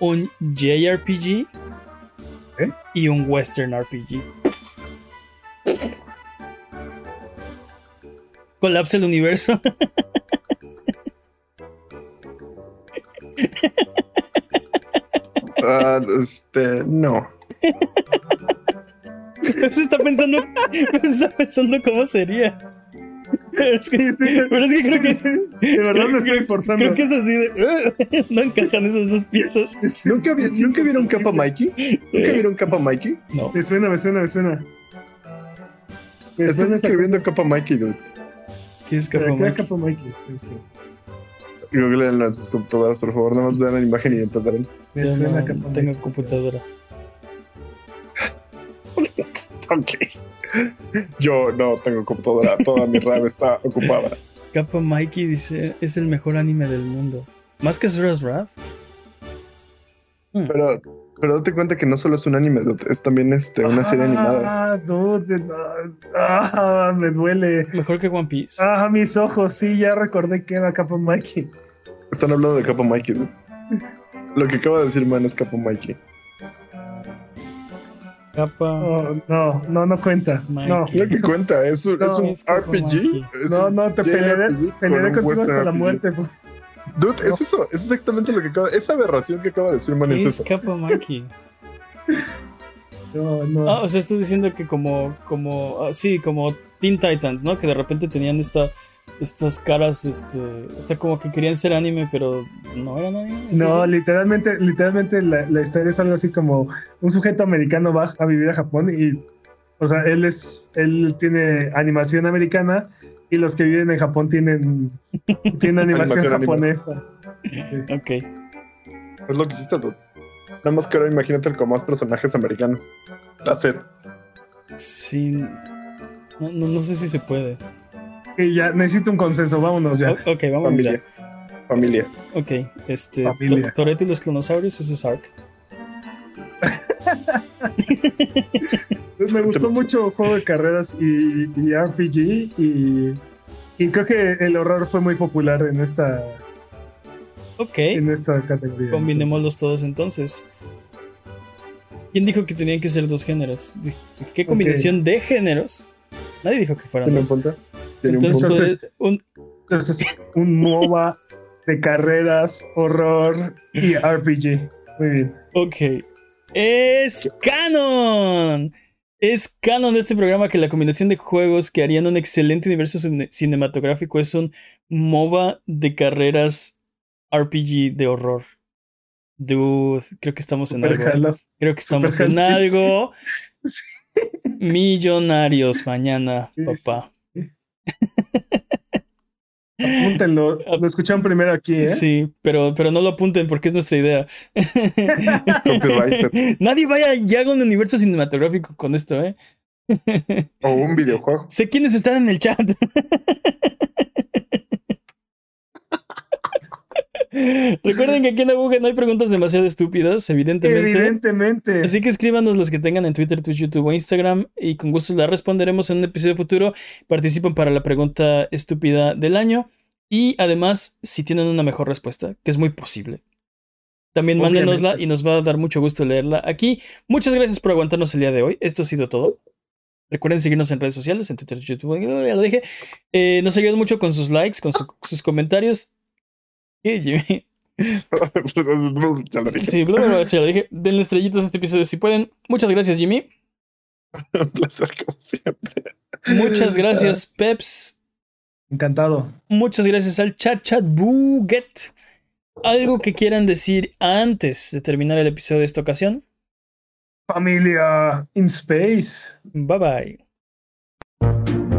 S1: Un JRPG ¿Eh? y un Western RPG. Colapsa el universo.
S3: Uh, este, no.
S1: se está pensando, se está pensando cómo sería. Pero es que, pero es que creo que.
S2: De verdad me estoy esforzando.
S1: Creo que es así de. no encajan esas dos piezas.
S3: ¿Nunca, ¿nunca vieron Capa Mikey? ¿Nunca vieron Capa Mikey?
S1: No.
S2: Me suena, me suena, me suena.
S3: Estás escribiendo Capa Mikey, dude.
S1: ¿Qué es
S2: Mikey?
S3: Googleenlo en sus computadoras, por favor. Nada más vean la imagen y entenderán.
S2: Me suena
S1: no, Tengo computadora.
S3: ok. Yo no tengo computadora, toda mi RAM está ocupada.
S1: Capa Mikey dice, es el mejor anime del mundo. ¿Más que Sura's Wrath?
S3: Hmm. Pero, pero date cuenta que no solo es un anime, es también este, una serie animada.
S2: Ah, dude, ah, me duele.
S1: Mejor que One Piece.
S2: Ah, mis ojos, sí, ya recordé que era Capa Mikey.
S3: Están hablando de Capa Mikey, Lo que acaba de decir Man es Capa Mikey.
S1: Capa.
S2: Oh, no, no, no cuenta. No.
S3: Lo que cuenta, es un, es un RPG.
S2: no, no, te pelearé, pelearé contigo hasta la muerte.
S3: Dude, es eso, es exactamente lo que acaba, esa aberración que acaba de decir Man es, eso.
S1: Capa Mikey.
S2: no, no.
S1: Ah, o sea, estás diciendo que como, como, ah, sí, como Teen Titans, ¿no? Que de repente tenían esta estas caras, este, o sea, como que querían ser anime, pero no eran anime.
S2: No, literalmente, literalmente la, historia es algo así como un sujeto americano va a vivir a Japón y, o sea, él es, él tiene animación americana y los que viven en Japón tienen, tienen animación, japonesa.
S1: Ok.
S3: Es lo que hiciste tú. Nada más que ahora imagínate con más personajes americanos. That's it.
S1: Sí. No, no, no sé si se puede
S2: ya necesito un consenso, vámonos ya.
S1: ok, vamos
S3: Familia. Familia.
S1: Ok, este. Toretti y los clonosaurios, ese es Ark.
S2: me gustó mucho juego de carreras y, RPG y, y, creo que el horror fue muy popular en esta
S1: Ok.
S2: En esta categoría.
S1: Combinémoslos todos entonces. ¿Quién dijo que tenían que ser dos géneros? ¿Qué combinación de géneros? Nadie dijo que fueran dos.
S2: Entonces, un, entonces, un MOBA de carreras, horror y RPG. Muy bien.
S1: Ok. Es canon. Es canon de este programa que la combinación de juegos que harían un excelente universo cinematográfico es un MOBA de carreras RPG de horror. Dude, creo que estamos en algo. Creo que estamos en algo. Millonarios mañana, papá.
S2: Apúntenlo, lo escucharon primero aquí, ¿eh?
S1: Sí, pero, pero no lo apunten porque es nuestra idea. Nadie vaya y haga un universo cinematográfico con esto, ¿eh?
S3: o un videojuego.
S1: Sé quiénes están en el chat. Recuerden que aquí en Aguja no hay preguntas demasiado estúpidas, evidentemente.
S2: Evidentemente.
S1: Así que escríbanos las que tengan en Twitter, Twitch, YouTube o Instagram y con gusto las responderemos en un episodio futuro. Participan para la pregunta estúpida del año y además, si tienen una mejor respuesta, que es muy posible, también mándenosla y nos va a dar mucho gusto leerla aquí. Muchas gracias por aguantarnos el día de hoy. Esto ha sido todo. Recuerden seguirnos en redes sociales, en Twitter, YouTube, ya lo dije. Eh, nos ayudan mucho con sus likes, con sus comentarios ¿Qué, Jimmy?
S3: ya lo dije.
S1: Sí, ya lo dije. Denle estrellitas a este episodio si pueden. Muchas gracias, Jimmy.
S3: Un placer, como siempre.
S1: Muchas gracias, Peps.
S2: Encantado.
S1: Muchas gracias al chat chat buget. ¿Algo que quieran decir antes de terminar el episodio de esta ocasión?
S2: Familia in space.
S1: Bye bye.